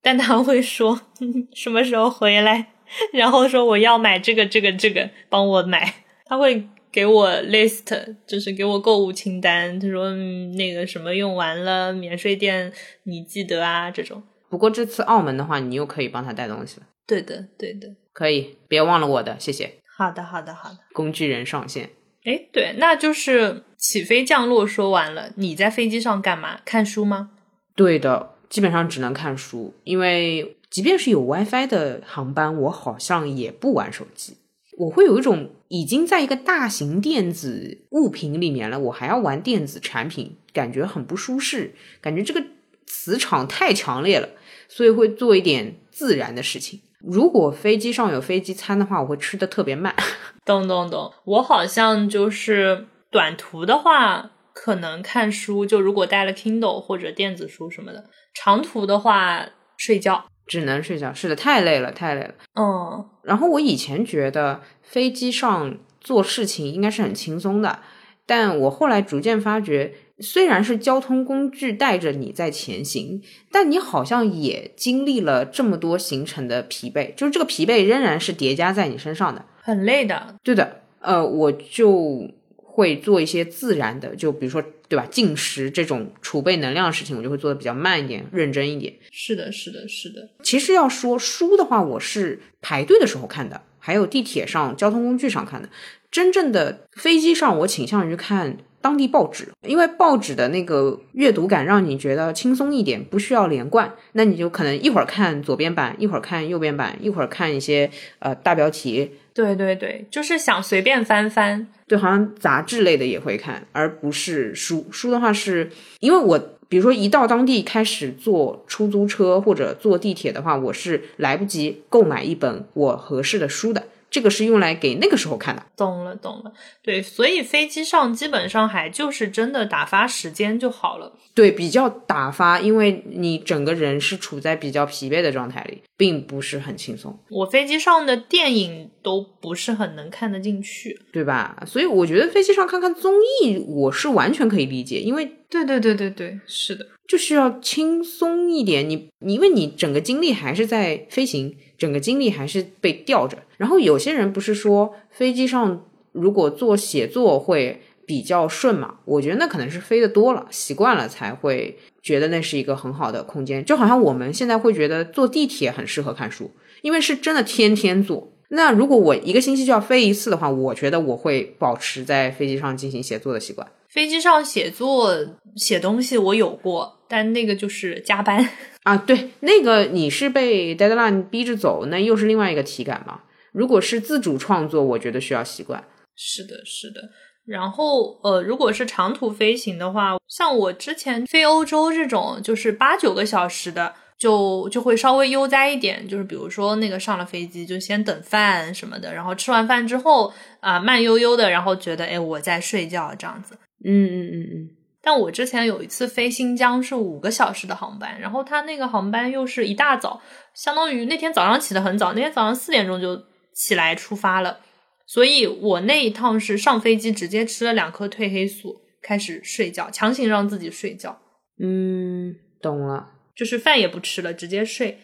但她会说 什么时候回来，然后说我要买这个这个这个，帮我买。他会给我 list，就是给我购物清单。他说那个什么用完了，免税店你记得啊这种。不过这次澳门的话，你又可以帮他带东西了。对的，对的。可以，别忘了我的，谢谢。好的，好的，好的。工具人上线。哎，对，那就是起飞降落说完了，你在飞机上干嘛？看书吗？对的，基本上只能看书，因为即便是有 WiFi 的航班，我好像也不玩手机。我会有一种已经在一个大型电子物品里面了，我还要玩电子产品，感觉很不舒适，感觉这个磁场太强烈了，所以会做一点自然的事情。如果飞机上有飞机餐的话，我会吃的特别慢。懂懂懂，我好像就是短途的话，可能看书，就如果带了 Kindle 或者电子书什么的；长途的话，睡觉，只能睡觉。是的，太累了，太累了。嗯。然后我以前觉得飞机上做事情应该是很轻松的，但我后来逐渐发觉。虽然是交通工具带着你在前行，但你好像也经历了这么多行程的疲惫，就是这个疲惫仍然是叠加在你身上的，很累的。对的，呃，我就会做一些自然的，就比如说，对吧？进食这种储备能量的事情，我就会做的比较慢一点，认真一点。是的，是的，是的。其实要说书的话，我是排队的时候看的，还有地铁上、交通工具上看的。真正的飞机上，我倾向于看。当地报纸，因为报纸的那个阅读感让你觉得轻松一点，不需要连贯，那你就可能一会儿看左边版，一会儿看右边版，一会儿看一些呃大标题。对对对，就是想随便翻翻。对，好像杂志类的也会看，而不是书。书的话是因为我，比如说一到当地开始坐出租车或者坐地铁的话，我是来不及购买一本我合适的书的。这个是用来给那个时候看的，懂了懂了，对，所以飞机上基本上还就是真的打发时间就好了，对，比较打发，因为你整个人是处在比较疲惫的状态里，并不是很轻松。我飞机上的电影都不是很能看得进去，对吧？所以我觉得飞机上看看综艺，我是完全可以理解，因为对对对对对，是的，就是要轻松一点。你因为你整个精力还是在飞行。整个精力还是被吊着。然后有些人不是说飞机上如果做写作会比较顺嘛？我觉得那可能是飞的多了，习惯了才会觉得那是一个很好的空间。就好像我们现在会觉得坐地铁很适合看书，因为是真的天天坐。那如果我一个星期就要飞一次的话，我觉得我会保持在飞机上进行写作的习惯。飞机上写作写东西我有过，但那个就是加班啊。对，那个你是被 deadline 逼着走，那又是另外一个体感嘛。如果是自主创作，我觉得需要习惯。是的，是的。然后呃，如果是长途飞行的话，像我之前飞欧洲这种，就是八九个小时的。就就会稍微悠哉一点，就是比如说那个上了飞机就先等饭什么的，然后吃完饭之后啊慢悠悠的，然后觉得哎我在睡觉这样子。嗯嗯嗯嗯。但我之前有一次飞新疆是五个小时的航班，然后他那个航班又是一大早，相当于那天早上起得很早，那天早上四点钟就起来出发了，所以我那一趟是上飞机直接吃了两颗褪黑素，开始睡觉，强行让自己睡觉。嗯，懂了。就是饭也不吃了，直接睡。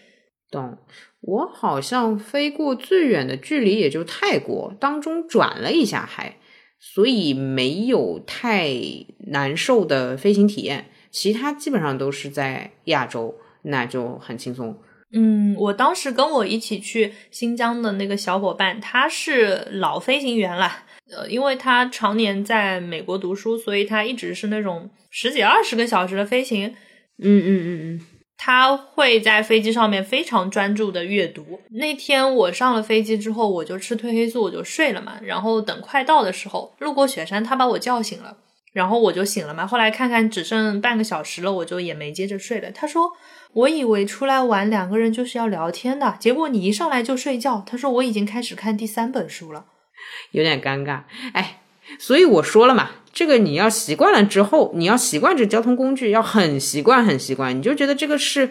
懂。我好像飞过最远的距离也就泰国，当中转了一下海，所以没有太难受的飞行体验。其他基本上都是在亚洲，那就很轻松。嗯，我当时跟我一起去新疆的那个小伙伴，他是老飞行员了，呃，因为他常年在美国读书，所以他一直是那种十几二十个小时的飞行。嗯嗯嗯嗯。他会在飞机上面非常专注的阅读。那天我上了飞机之后，我就吃褪黑素，我就睡了嘛。然后等快到的时候，路过雪山，他把我叫醒了，然后我就醒了嘛。后来看看只剩半个小时了，我就也没接着睡了。他说：“我以为出来玩两个人就是要聊天的，结果你一上来就睡觉。”他说：“我已经开始看第三本书了，有点尴尬。”哎。所以我说了嘛，这个你要习惯了之后，你要习惯这交通工具，要很习惯，很习惯，你就觉得这个是，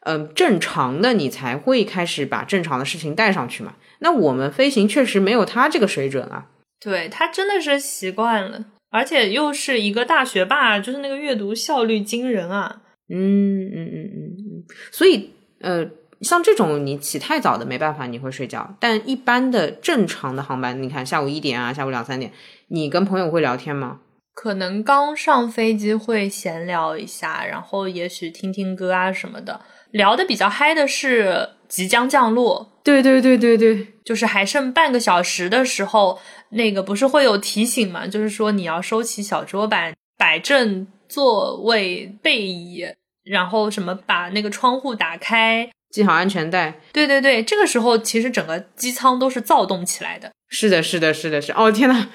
嗯，正常的，你才会开始把正常的事情带上去嘛。那我们飞行确实没有他这个水准啊。对他真的是习惯了，而且又是一个大学霸，就是那个阅读效率惊人啊。嗯嗯嗯嗯嗯，所以呃。像这种你起太早的没办法，你会睡觉。但一般的正常的航班，你看下午一点啊，下午两三点，你跟朋友会聊天吗？可能刚上飞机会闲聊一下，然后也许听听歌啊什么的。聊的比较嗨的是即将降落，对对对对对，就是还剩半个小时的时候，那个不是会有提醒嘛？就是说你要收起小桌板，摆正座位背椅，然后什么把那个窗户打开。系好安全带。对对对，这个时候其实整个机舱都是躁动起来的。是的，是的，是的，是。哦天呐，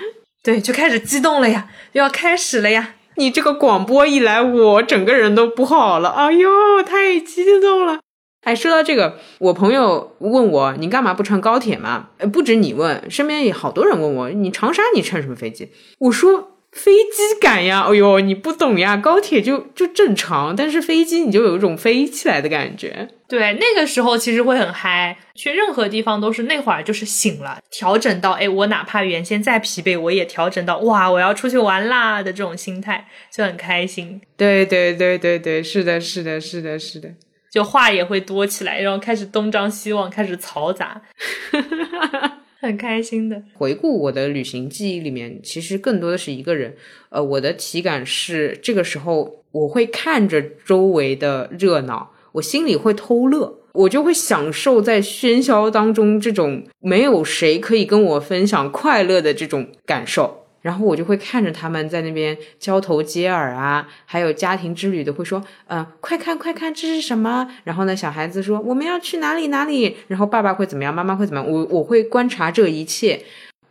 对，就开始激动了呀，要开始了呀！你这个广播一来，我整个人都不好了。哎呦，太激动了！哎，说到这个，我朋友问我，你干嘛不乘高铁嘛？呃，不止你问，身边也好多人问我，你长沙你乘什么飞机？我说。飞机感呀，哎呦，你不懂呀，高铁就就正常，但是飞机你就有一种飞起来的感觉。对，那个时候其实会很嗨，去任何地方都是那会儿就是醒了，调整到哎，我哪怕原先再疲惫，我也调整到哇，我要出去玩啦的这种心态，就很开心。对对对对对，是的，是的，是的，是的，就话也会多起来，然后开始东张西望，开始嘈杂。很开心的回顾我的旅行记忆里面，其实更多的是一个人。呃，我的体感是这个时候我会看着周围的热闹，我心里会偷乐，我就会享受在喧嚣当中这种没有谁可以跟我分享快乐的这种感受。然后我就会看着他们在那边交头接耳啊，还有家庭之旅的会说，嗯，快看快看，这是什么？然后呢，小孩子说我们要去哪里哪里？然后爸爸会怎么样？妈妈会怎么样？我我会观察这一切，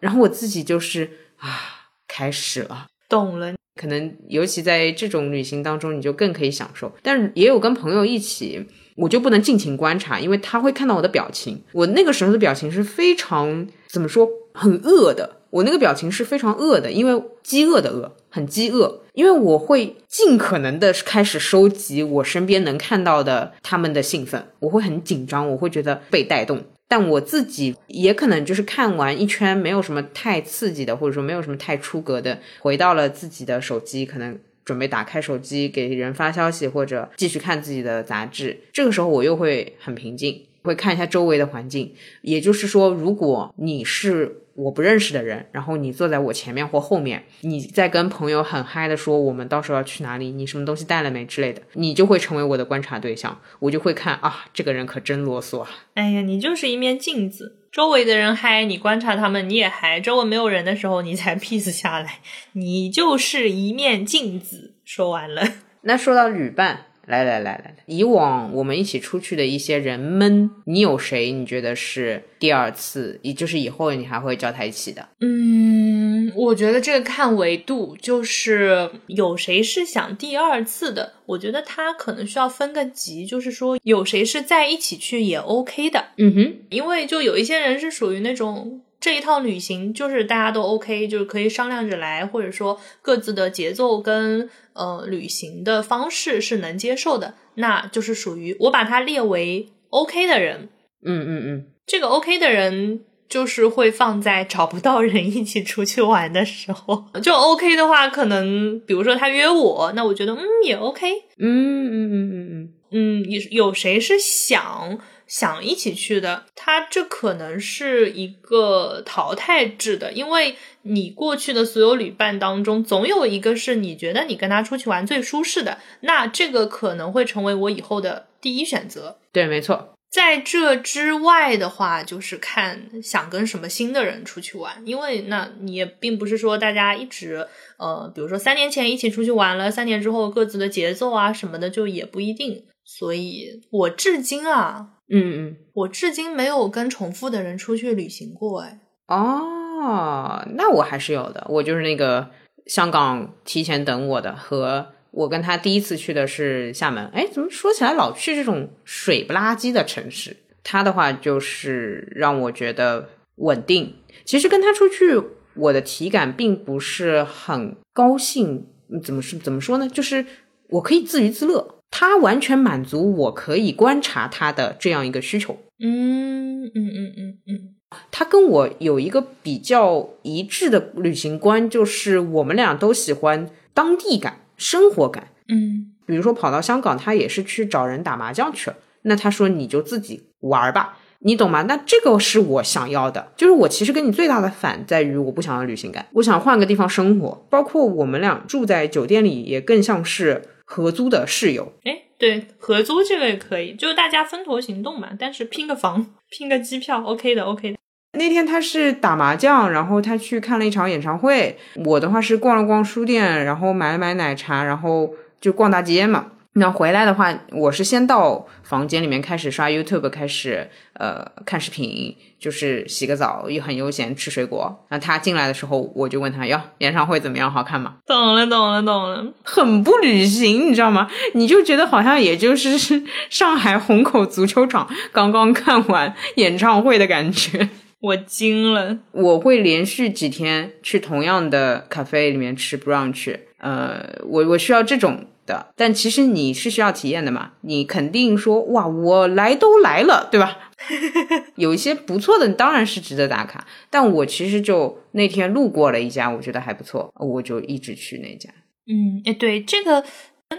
然后我自己就是啊，开始了，懂了。可能尤其在这种旅行当中，你就更可以享受。但是也有跟朋友一起，我就不能尽情观察，因为他会看到我的表情。我那个时候的表情是非常怎么说，很饿的。我那个表情是非常饿的，因为饥饿的饿，很饥饿。因为我会尽可能的开始收集我身边能看到的他们的兴奋，我会很紧张，我会觉得被带动。但我自己也可能就是看完一圈，没有什么太刺激的，或者说没有什么太出格的，回到了自己的手机，可能准备打开手机给人发消息，或者继续看自己的杂志。这个时候我又会很平静。会看一下周围的环境。也就是说，如果你是我不认识的人，然后你坐在我前面或后面，你在跟朋友很嗨的说我们到时候要去哪里，你什么东西带了没之类的，你就会成为我的观察对象，我就会看啊，这个人可真啰嗦。哎呀，你就是一面镜子，周围的人嗨，你观察他们，你也嗨；周围没有人的时候，你才 peace 下来。你就是一面镜子。说完了。那说到旅伴。来来来来，以往我们一起出去的一些人们，你有谁？你觉得是第二次，也就是以后你还会叫他一起的？嗯，我觉得这个看维度，就是有谁是想第二次的？我觉得他可能需要分个级，就是说有谁是在一起去也 OK 的。嗯哼，因为就有一些人是属于那种。这一套旅行就是大家都 OK，就是可以商量着来，或者说各自的节奏跟呃旅行的方式是能接受的，那就是属于我把它列为 OK 的人。嗯嗯嗯，这个 OK 的人就是会放在找不到人一起出去玩的时候。就 OK 的话，可能比如说他约我，那我觉得嗯也 OK。嗯嗯嗯嗯嗯嗯，有有谁是想？想一起去的，他这可能是一个淘汰制的，因为你过去的所有旅伴当中，总有一个是你觉得你跟他出去玩最舒适的，那这个可能会成为我以后的第一选择。对，没错。在这之外的话，就是看想跟什么新的人出去玩，因为那你也并不是说大家一直呃，比如说三年前一起出去玩了，三年之后各自的节奏啊什么的就也不一定。所以我至今啊。嗯嗯，我至今没有跟重复的人出去旅行过，哎。哦，那我还是有的。我就是那个香港提前等我的，和我跟他第一次去的是厦门。哎，怎么说起来老去这种水不拉几的城市？他的话就是让我觉得稳定。其实跟他出去，我的体感并不是很高兴。怎么是怎么说呢？就是我可以自娱自乐。他完全满足我可以观察他的这样一个需求。嗯嗯嗯嗯嗯，他跟我有一个比较一致的旅行观，就是我们俩都喜欢当地感、生活感。嗯，比如说跑到香港，他也是去找人打麻将去了。那他说你就自己玩吧，你懂吗？那这个是我想要的。就是我其实跟你最大的反在于，我不想要旅行感，我想换个地方生活。包括我们俩住在酒店里，也更像是。合租的室友，哎，对，合租这个也可以，就是大家分头行动嘛。但是拼个房、拼个机票，OK 的，OK 的。那天他是打麻将，然后他去看了一场演唱会。我的话是逛了逛书店，然后买了买奶茶，然后就逛大街嘛。那回来的话，我是先到房间里面开始刷 YouTube，开始呃看视频，就是洗个澡，又很悠闲吃水果。那他进来的时候，我就问他哟，演唱会怎么样？好看吗？懂了，懂了，懂了。很不旅行，你知道吗？你就觉得好像也就是上海虹口足球场刚刚看完演唱会的感觉。我惊了。我会连续几天去同样的咖啡里面吃 brunch，呃，我我需要这种。的，但其实你是需要体验的嘛？你肯定说哇，我来都来了，对吧？有一些不错的，当然是值得打卡。但我其实就那天路过了一家，我觉得还不错，我就一直去那家。嗯，哎，对，这个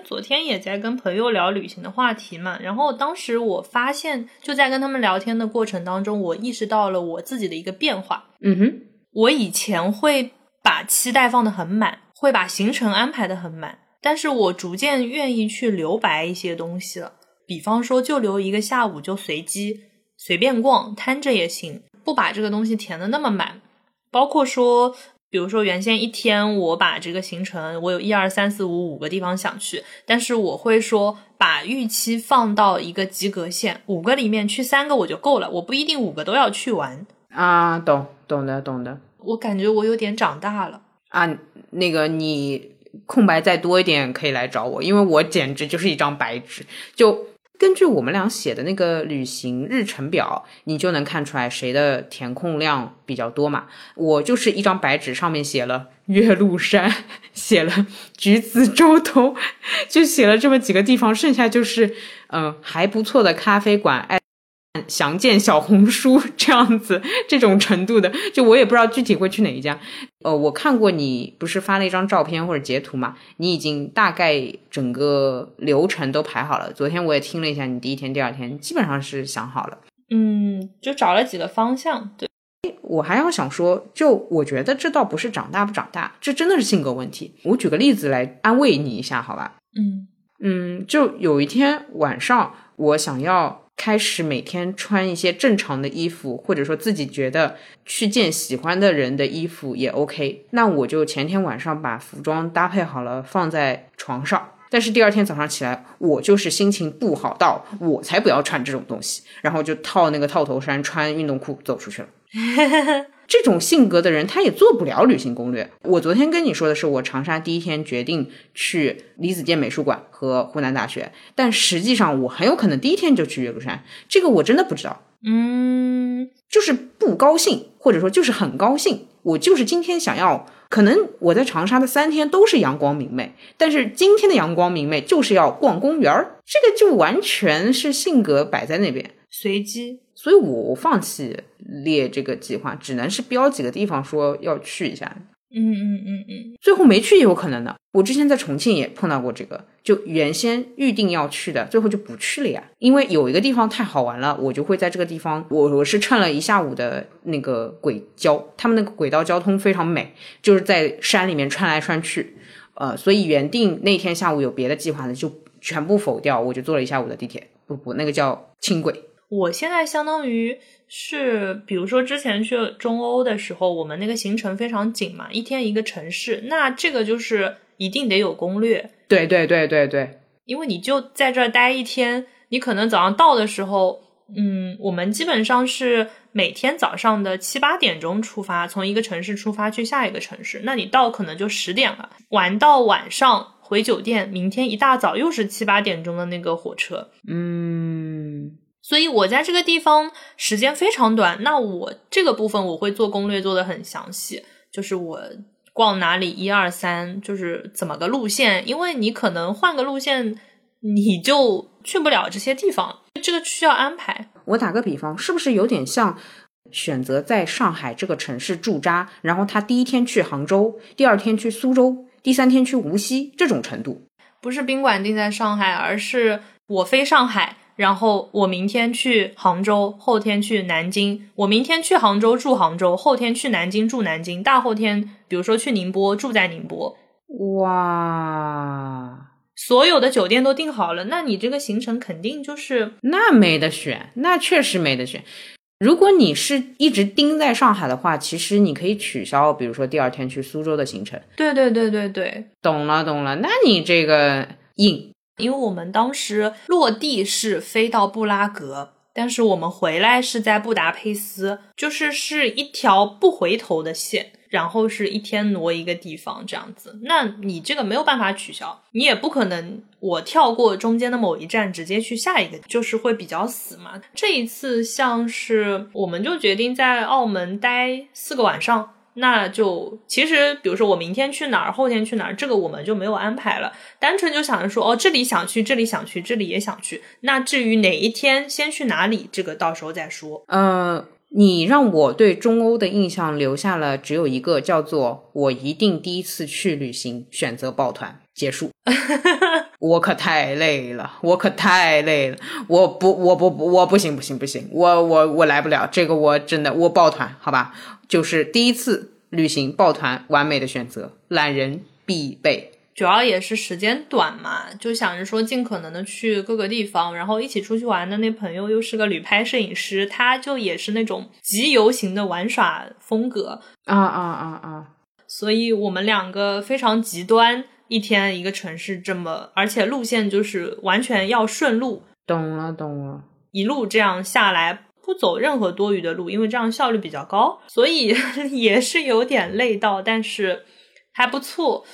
昨天也在跟朋友聊旅行的话题嘛。然后当时我发现，就在跟他们聊天的过程当中，我意识到了我自己的一个变化。嗯哼，我以前会把期待放得很满，会把行程安排的很满。但是我逐渐愿意去留白一些东西了，比方说就留一个下午，就随机随便逛，摊着也行，不把这个东西填的那么满。包括说，比如说原先一天我把这个行程，我有一二三四五五个地方想去，但是我会说把预期放到一个及格线，五个里面去三个我就够了，我不一定五个都要去完啊。懂懂的懂的，我感觉我有点长大了啊。那个你。空白再多一点可以来找我，因为我简直就是一张白纸。就根据我们俩写的那个旅行日程表，你就能看出来谁的填空量比较多嘛。我就是一张白纸，上面写了岳麓山，写了橘子洲头，就写了这么几个地方，剩下就是嗯还不错的咖啡馆。哎。详见小红书这样子这种程度的，就我也不知道具体会去哪一家。呃，我看过你不是发了一张照片或者截图嘛？你已经大概整个流程都排好了。昨天我也听了一下，你第一天、第二天基本上是想好了。嗯，就找了几个方向。对，我还要想说，就我觉得这倒不是长大不长大，这真的是性格问题。我举个例子来安慰你一下，好吧？嗯嗯，就有一天晚上，我想要开始每天穿一些正常的衣服，或者说自己觉得去见喜欢的人的衣服也 OK。那我就前天晚上把服装搭配好了，放在床上。但是第二天早上起来，我就是心情不好到，我才不要穿这种东西，然后就套那个套头衫，穿运动裤走出去了。这种性格的人，他也做不了旅行攻略。我昨天跟你说的是，我长沙第一天决定去李子健美术馆和湖南大学，但实际上我很有可能第一天就去岳麓山，这个我真的不知道。嗯，就是不高兴，或者说就是很高兴，我就是今天想要。可能我在长沙的三天都是阳光明媚，但是今天的阳光明媚就是要逛公园儿，这个就完全是性格摆在那边，随机。所以我放弃列这个计划，只能是标几个地方说要去一下。嗯嗯嗯嗯，最后没去也有可能的。我之前在重庆也碰到过这个，就原先预定要去的，最后就不去了呀。因为有一个地方太好玩了，我就会在这个地方，我我是乘了一下午的那个轨交，他们那个轨道交通非常美，就是在山里面穿来穿去，呃，所以原定那天下午有别的计划的就全部否掉，我就坐了一下午的地铁，不不，那个叫轻轨。我现在相当于是，比如说之前去中欧的时候，我们那个行程非常紧嘛，一天一个城市，那这个就是一定得有攻略。对对对对对，因为你就在这儿待一天，你可能早上到的时候，嗯，我们基本上是每天早上的七八点钟出发，从一个城市出发去下一个城市，那你到可能就十点了，玩到晚上回酒店，明天一大早又是七八点钟的那个火车，嗯。所以我在这个地方时间非常短，那我这个部分我会做攻略做的很详细，就是我逛哪里一二三，就是怎么个路线，因为你可能换个路线，你就去不了这些地方，这个需要安排。我打个比方，是不是有点像选择在上海这个城市驻扎，然后他第一天去杭州，第二天去苏州，第三天去无锡这种程度？不是宾馆定在上海，而是我飞上海。然后我明天去杭州，后天去南京。我明天去杭州住杭州，后天去南京住南京。大后天，比如说去宁波住在宁波。哇，所有的酒店都订好了，那你这个行程肯定就是那没得选，那确实没得选。如果你是一直盯在上海的话，其实你可以取消，比如说第二天去苏州的行程。对对对对对，懂了懂了。那你这个硬。因为我们当时落地是飞到布拉格，但是我们回来是在布达佩斯，就是是一条不回头的线，然后是一天挪一个地方这样子。那你这个没有办法取消，你也不可能我跳过中间的某一站直接去下一个，就是会比较死嘛。这一次像是我们就决定在澳门待四个晚上。那就其实，比如说我明天去哪儿，后天去哪儿，这个我们就没有安排了，单纯就想着说，哦，这里想去，这里想去，这里也想去。那至于哪一天先去哪里，这个到时候再说。呃，你让我对中欧的印象留下了只有一个，叫做我一定第一次去旅行，选择抱团结束。我可太累了，我可太累了，我不，我不，我不行，不行，不行，我我我来不了，这个我真的我抱团，好吧。就是第一次旅行抱团，完美的选择，懒人必备。主要也是时间短嘛，就想着说尽可能的去各个地方，然后一起出去玩的那朋友又是个旅拍摄影师，他就也是那种集邮型的玩耍风格啊啊啊啊！所以我们两个非常极端，一天一个城市这么，而且路线就是完全要顺路。懂了懂了，一路这样下来。不走任何多余的路，因为这样效率比较高，所以 也是有点累到，但是还不错。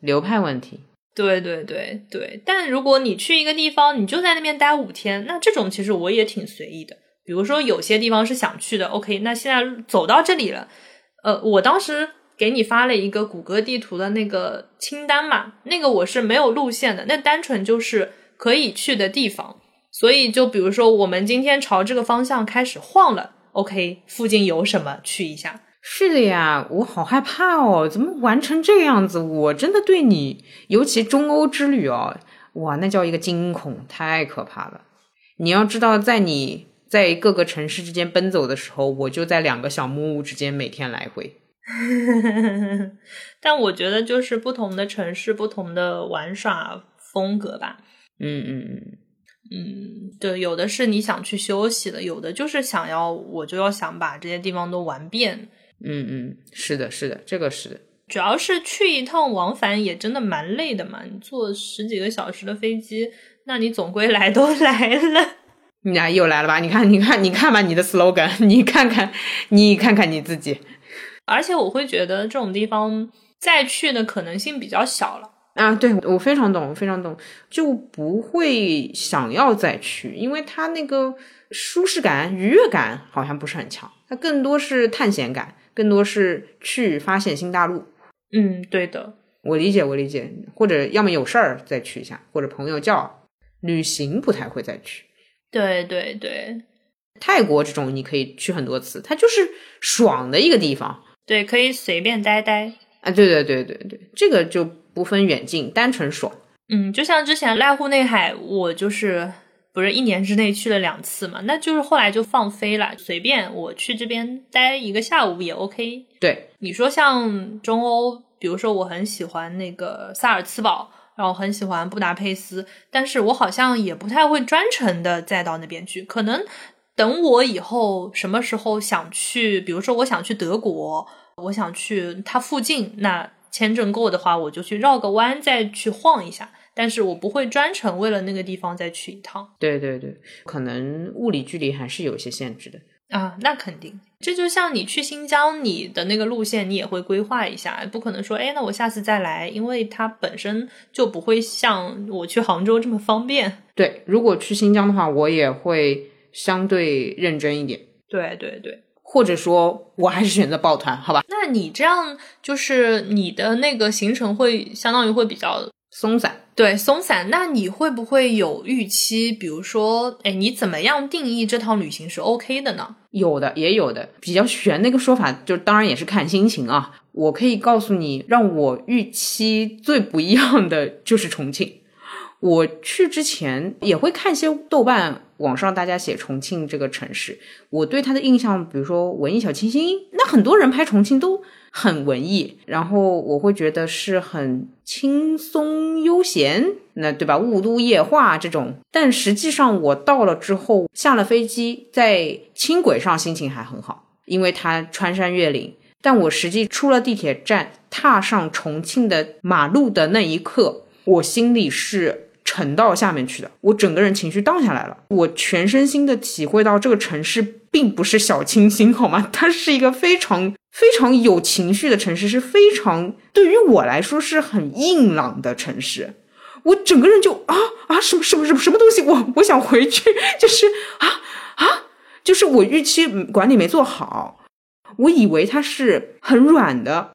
流派问题，对对对对。但如果你去一个地方，你就在那边待五天，那这种其实我也挺随意的。比如说有些地方是想去的，OK，那现在走到这里了，呃，我当时给你发了一个谷歌地图的那个清单嘛，那个我是没有路线的，那单纯就是可以去的地方。所以，就比如说，我们今天朝这个方向开始晃了，OK，附近有什么去一下？是的呀，我好害怕哦，怎么玩成这样子？我真的对你，尤其中欧之旅哦，哇，那叫一个惊恐，太可怕了。你要知道，在你在各个城市之间奔走的时候，我就在两个小木屋之间每天来回。但我觉得就是不同的城市，不同的玩耍风格吧。嗯嗯嗯，嗯，对，有的是你想去休息的，有的就是想要，我就要想把这些地方都玩遍。嗯嗯，是的，是的，这个是的。主要是去一趟往返也真的蛮累的嘛，你坐十几个小时的飞机，那你总归来都 来了。你俩又来了吧？你看，你看，你看吧，你的 slogan，你看看，你看看你自己。而且我会觉得这种地方再去的可能性比较小了啊！对我非常懂，非常懂，就不会想要再去，因为它那个舒适感、愉悦感好像不是很强，它更多是探险感，更多是去发现新大陆。嗯，对的，我理解，我理解。或者要么有事儿再去一下，或者朋友叫，旅行不太会再去。对对对，泰国这种你可以去很多次，它就是爽的一个地方。对，可以随便待待啊！对对对对对，这个就不分远近，单纯爽。嗯，就像之前濑户内海，我就是不是一年之内去了两次嘛，那就是后来就放飞了，随便我去这边待一个下午也 OK。对，你说像中欧，比如说我很喜欢那个萨尔茨堡，然后很喜欢布达佩斯，但是我好像也不太会专程的再到那边去，可能。等我以后什么时候想去，比如说我想去德国，我想去它附近，那签证够的话，我就去绕个弯再去晃一下。但是我不会专程为了那个地方再去一趟。对对对，可能物理距离还是有一些限制的啊，那肯定。这就像你去新疆，你的那个路线你也会规划一下，不可能说，哎，那我下次再来，因为它本身就不会像我去杭州这么方便。对，如果去新疆的话，我也会。相对认真一点，对对对，或者说我还是选择抱团，好吧？那你这样就是你的那个行程会相当于会比较松散，对，松散。那你会不会有预期？比如说，哎，你怎么样定义这趟旅行是 OK 的呢？有的，也有的，比较悬那个说法，就当然也是看心情啊。我可以告诉你，让我预期最不一样的就是重庆。我去之前也会看一些豆瓣网上大家写重庆这个城市，我对它的印象，比如说文艺小清新，那很多人拍重庆都很文艺，然后我会觉得是很轻松悠闲，那对吧？雾都夜话这种，但实际上我到了之后，下了飞机，在轻轨上心情还很好，因为它穿山越岭，但我实际出了地铁站，踏上重庆的马路的那一刻，我心里是。沉到下面去的，我整个人情绪荡下来了，我全身心的体会到这个城市并不是小清新，好吗？它是一个非常非常有情绪的城市，是非常对于我来说是很硬朗的城市。我整个人就啊啊什么什么什么什么东西，我我想回去，就是啊啊，就是我预期管理没做好，我以为它是很软的，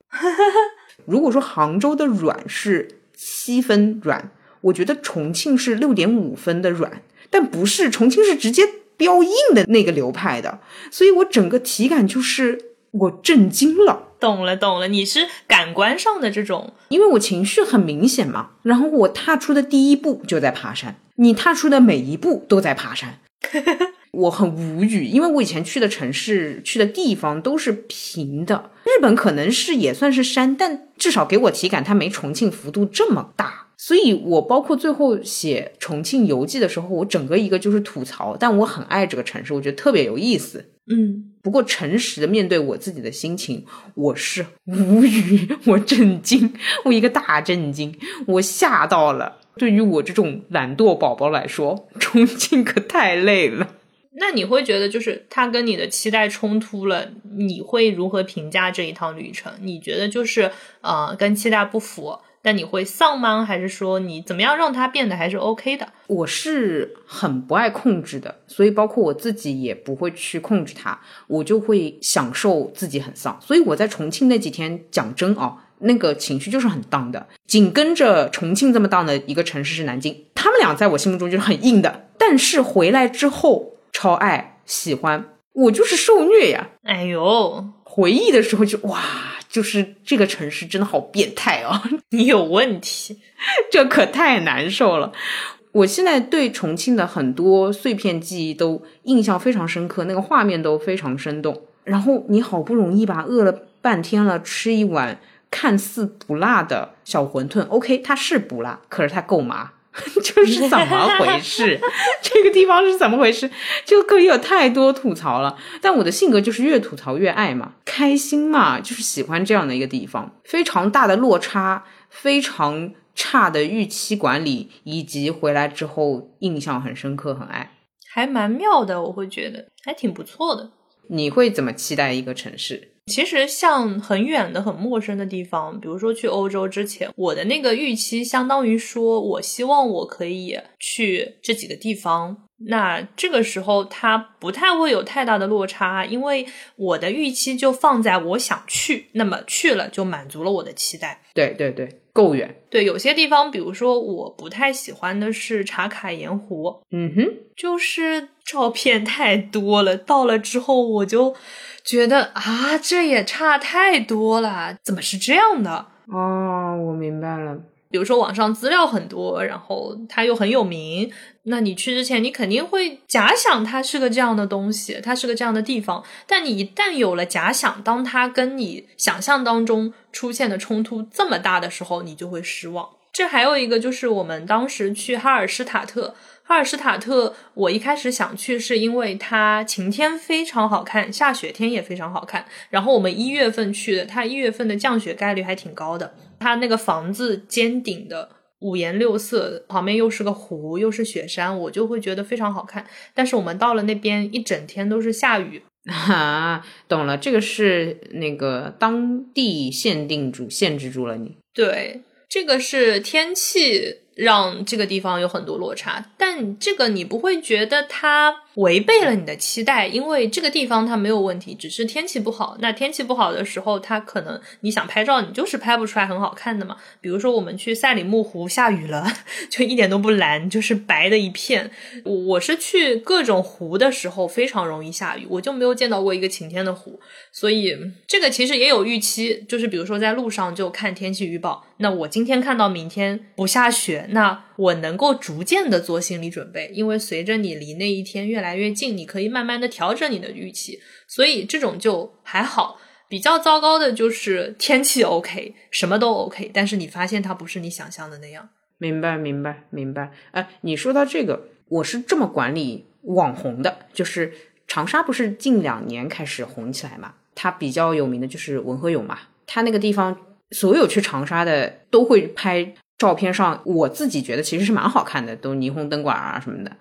如果说杭州的软是七分软。我觉得重庆是六点五分的软，但不是重庆是直接标硬的那个流派的，所以我整个体感就是我震惊了。懂了，懂了，你是感官上的这种，因为我情绪很明显嘛。然后我踏出的第一步就在爬山，你踏出的每一步都在爬山，我很无语，因为我以前去的城市、去的地方都是平的。日本可能是也算是山，但至少给我体感它没重庆幅度这么大。所以，我包括最后写重庆游记的时候，我整个一个就是吐槽，但我很爱这个城市，我觉得特别有意思。嗯，不过诚实的面对我自己的心情，我是无语，我震惊，我一个大震惊，我吓到了。对于我这种懒惰宝宝来说，重庆可太累了。那你会觉得，就是它跟你的期待冲突了？你会如何评价这一趟旅程？你觉得就是呃，跟期待不符？但你会丧吗？还是说你怎么样让它变得还是 OK 的？我是很不爱控制的，所以包括我自己也不会去控制它，我就会享受自己很丧。所以我在重庆那几天，讲真啊，那个情绪就是很荡的。紧跟着重庆这么荡的一个城市是南京，他们俩在我心目中就是很硬的。但是回来之后，超爱喜欢，我就是受虐呀！哎呦，回忆的时候就哇。就是这个城市真的好变态哦！你有问题，这可太难受了。我现在对重庆的很多碎片记忆都印象非常深刻，那个画面都非常生动。然后你好不容易吧，饿了半天了，吃一碗看似不辣的小馄饨，OK，它是不辣，可是它够麻。就是怎么回事？这个地方是怎么回事？就可以有太多吐槽了。但我的性格就是越吐槽越爱嘛，开心嘛，就是喜欢这样的一个地方。非常大的落差，非常差的预期管理，以及回来之后印象很深刻，很爱，还蛮妙的。我会觉得还挺不错的。你会怎么期待一个城市？其实像很远的、很陌生的地方，比如说去欧洲之前，我的那个预期相当于说，我希望我可以去这几个地方。那这个时候，它不太会有太大的落差，因为我的预期就放在我想去，那么去了就满足了我的期待。对对对，够远。对，有些地方，比如说我不太喜欢的是茶卡盐湖，嗯哼，就是照片太多了，到了之后我就。觉得啊，这也差太多了，怎么是这样的？哦，我明白了。比如说网上资料很多，然后它又很有名，那你去之前，你肯定会假想它是个这样的东西，它是个这样的地方。但你一旦有了假想，当它跟你想象当中出现的冲突这么大的时候，你就会失望。这还有一个就是我们当时去哈尔施塔特。哈尔施塔特，我一开始想去是因为它晴天非常好看，下雪天也非常好看。然后我们一月份去的，它一月份的降雪概率还挺高的。它那个房子尖顶的五颜六色，旁边又是个湖，又是雪山，我就会觉得非常好看。但是我们到了那边，一整天都是下雨。啊，懂了，这个是那个当地限定住、限制住了你。对，这个是天气。让这个地方有很多落差，但这个你不会觉得它违背了你的期待，因为这个地方它没有问题，只是天气不好。那天气不好的时候，它可能你想拍照，你就是拍不出来很好看的嘛。比如说我们去赛里木湖，下雨了，就一点都不蓝，就是白的一片。我我是去各种湖的时候非常容易下雨，我就没有见到过一个晴天的湖。所以这个其实也有预期，就是比如说在路上就看天气预报，那我今天看到明天不下雪，那我能够逐渐的做心理准备，因为随着你离那一天越来越近，你可以慢慢的调整你的预期，所以这种就还好。比较糟糕的就是天气 OK，什么都 OK，但是你发现它不是你想象的那样。明白，明白，明白。哎，你说到这个，我是这么管理网红的，就是长沙不是近两年开始红起来嘛？它比较有名的就是文和友嘛，它那个地方，所有去长沙的都会拍照片上，我自己觉得其实是蛮好看的，都霓虹灯管啊什么的。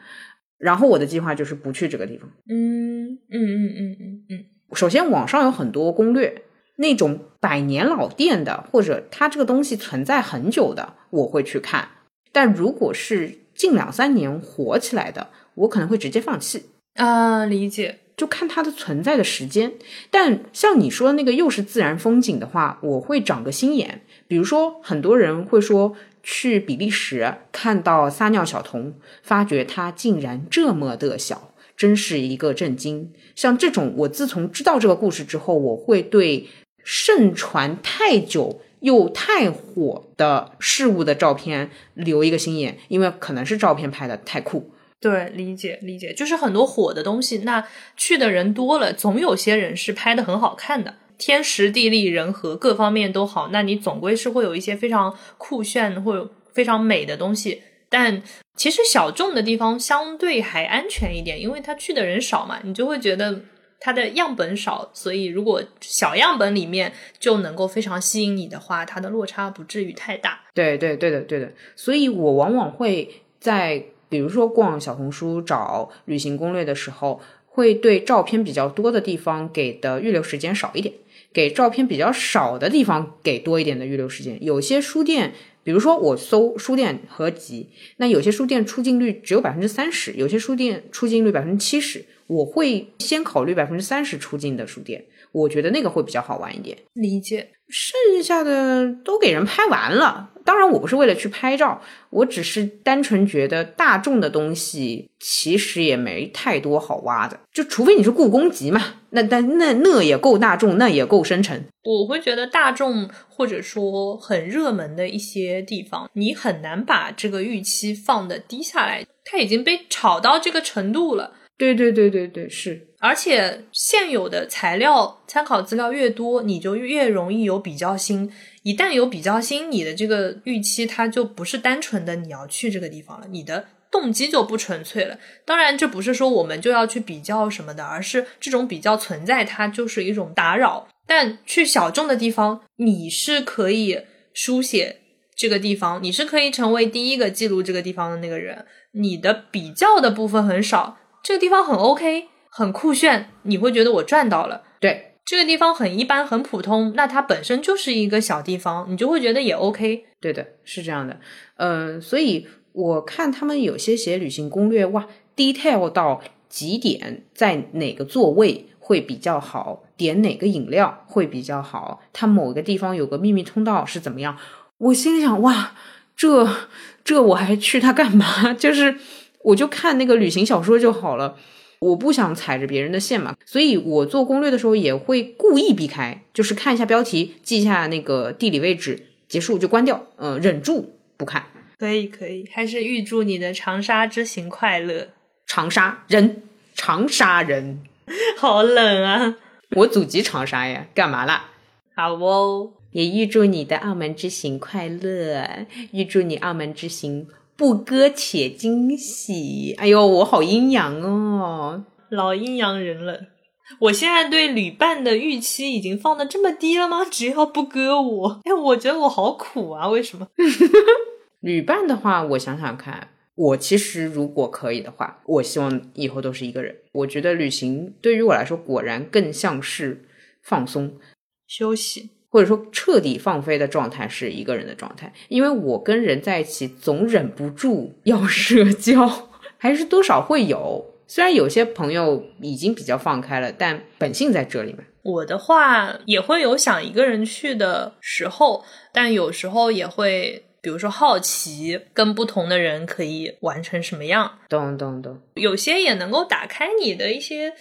然后我的计划就是不去这个地方。嗯嗯嗯嗯嗯嗯。首先，网上有很多攻略，那种百年老店的，或者它这个东西存在很久的，我会去看。但如果是近两三年火起来的，我可能会直接放弃。啊，理解。就看它的存在的时间，但像你说的那个又是自然风景的话，我会长个心眼。比如说，很多人会说去比利时看到撒尿小童，发觉他竟然这么的小，真是一个震惊。像这种，我自从知道这个故事之后，我会对盛传太久又太火的事物的照片留一个心眼，因为可能是照片拍的太酷。对，理解理解，就是很多火的东西，那去的人多了，总有些人是拍的很好看的，天时地利人和各方面都好，那你总归是会有一些非常酷炫或非常美的东西。但其实小众的地方相对还安全一点，因为他去的人少嘛，你就会觉得它的样本少，所以如果小样本里面就能够非常吸引你的话，它的落差不至于太大。对对对的对的，所以我往往会在。比如说逛小红书找旅行攻略的时候，会对照片比较多的地方给的预留时间少一点，给照片比较少的地方给多一点的预留时间。有些书店，比如说我搜书店合集，那有些书店出镜率只有百分之三十，有些书店出镜率百分之七十，我会先考虑百分之三十出镜的书店。我觉得那个会比较好玩一点。理解。剩下的都给人拍完了。当然，我不是为了去拍照，我只是单纯觉得大众的东西其实也没太多好挖的，就除非你是故宫级嘛，那但那那也够大众，那也够深沉。我会觉得大众或者说很热门的一些地方，你很难把这个预期放的低下来，它已经被炒到这个程度了。对对对对对，是。而且现有的材料参考资料越多，你就越容易有比较心。一旦有比较心，你的这个预期它就不是单纯的你要去这个地方了，你的动机就不纯粹了。当然，这不是说我们就要去比较什么的，而是这种比较存在，它就是一种打扰。但去小众的地方，你是可以书写这个地方，你是可以成为第一个记录这个地方的那个人。你的比较的部分很少，这个地方很 OK，很酷炫，你会觉得我赚到了。对。这个地方很一般，很普通，那它本身就是一个小地方，你就会觉得也 OK。对的，是这样的。嗯，所以我看他们有些写旅行攻略，哇，detail 到几点，在哪个座位会比较好，点哪个饮料会比较好，它某个地方有个秘密通道是怎么样？我心里想，哇，这这我还去它干嘛？就是我就看那个旅行小说就好了。我不想踩着别人的线嘛，所以我做攻略的时候也会故意避开，就是看一下标题，记一下那个地理位置，结束就关掉，嗯，忍住不看。可以可以，还是预祝你的长沙之行快乐。长沙人，长沙人，好冷啊！我祖籍长沙呀，干嘛啦？好哦，也预祝你的澳门之行快乐，预祝你澳门之行。不割且惊喜，哎呦，我好阴阳哦，老阴阳人了。我现在对旅伴的预期已经放的这么低了吗？只要不割我，哎，我觉得我好苦啊，为什么？旅伴的话，我想想看，我其实如果可以的话，我希望以后都是一个人。我觉得旅行对于我来说，果然更像是放松、休息。或者说彻底放飞的状态是一个人的状态，因为我跟人在一起总忍不住 要社交，还是多少会有。虽然有些朋友已经比较放开了，但本性在这里嘛。我的话也会有想一个人去的时候，但有时候也会，比如说好奇跟不同的人可以玩成什么样。懂懂懂，有些也能够打开你的一些。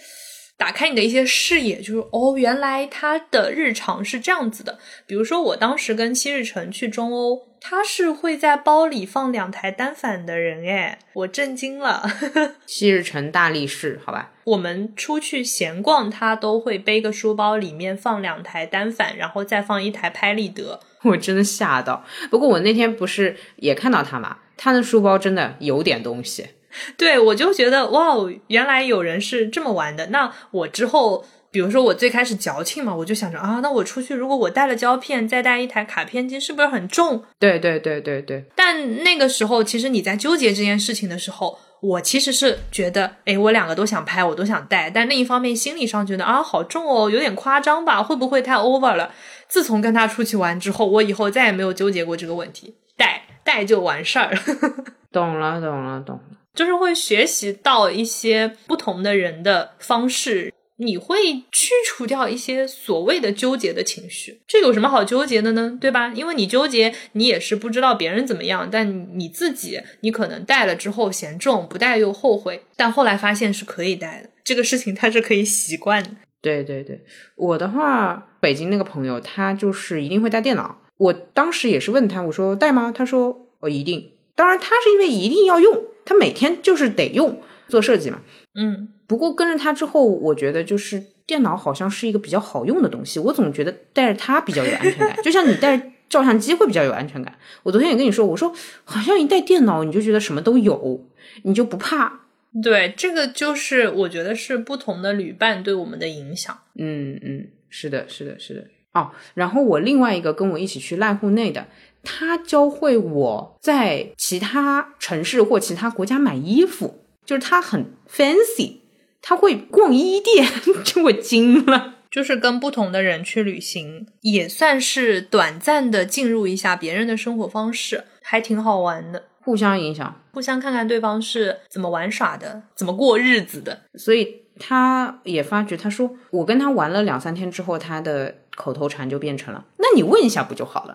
打开你的一些视野，就是哦，原来他的日常是这样子的。比如说，我当时跟七日城去中欧，他是会在包里放两台单反的人，哎，我震惊了。七日城大力士，好吧。我们出去闲逛，他都会背个书包，里面放两台单反，然后再放一台拍立得。我真的吓到。不过我那天不是也看到他嘛，他的书包真的有点东西。对，我就觉得哇哦，原来有人是这么玩的。那我之后，比如说我最开始矫情嘛，我就想着啊，那我出去如果我带了胶片，再带一台卡片机，是不是很重？对对对对对。但那个时候，其实你在纠结这件事情的时候，我其实是觉得，哎，我两个都想拍，我都想带，但另一方面心理上觉得啊，好重哦，有点夸张吧？会不会太 over 了？自从跟他出去玩之后，我以后再也没有纠结过这个问题，带带就完事儿。懂了，懂了，懂了。就是会学习到一些不同的人的方式，你会去除掉一些所谓的纠结的情绪。这有什么好纠结的呢？对吧？因为你纠结，你也是不知道别人怎么样，但你自己，你可能带了之后嫌重，不带又后悔，但后来发现是可以带的。这个事情它是可以习惯的。对对对，我的话，北京那个朋友他就是一定会带电脑。我当时也是问他，我说带吗？他说我一定。当然，他是因为一定要用。他每天就是得用做设计嘛，嗯，不过跟着他之后，我觉得就是电脑好像是一个比较好用的东西。我总觉得带着它比较有安全感，就像你带着照相机会比较有安全感。我昨天也跟你说，我说好像一带电脑，你就觉得什么都有，你就不怕。对，这个就是我觉得是不同的旅伴对我们的影响。嗯嗯，是的，是的，是的。哦，然后我另外一个跟我一起去濑户内的。他教会我在其他城市或其他国家买衣服，就是他很 fancy，他会逛衣店，就我惊了。就是跟不同的人去旅行，也算是短暂的进入一下别人的生活方式，还挺好玩的。互相影响，互相看看对方是怎么玩耍的，怎么过日子的。所以他也发觉，他说我跟他玩了两三天之后，他的口头禅就变成了，那你问一下不就好了？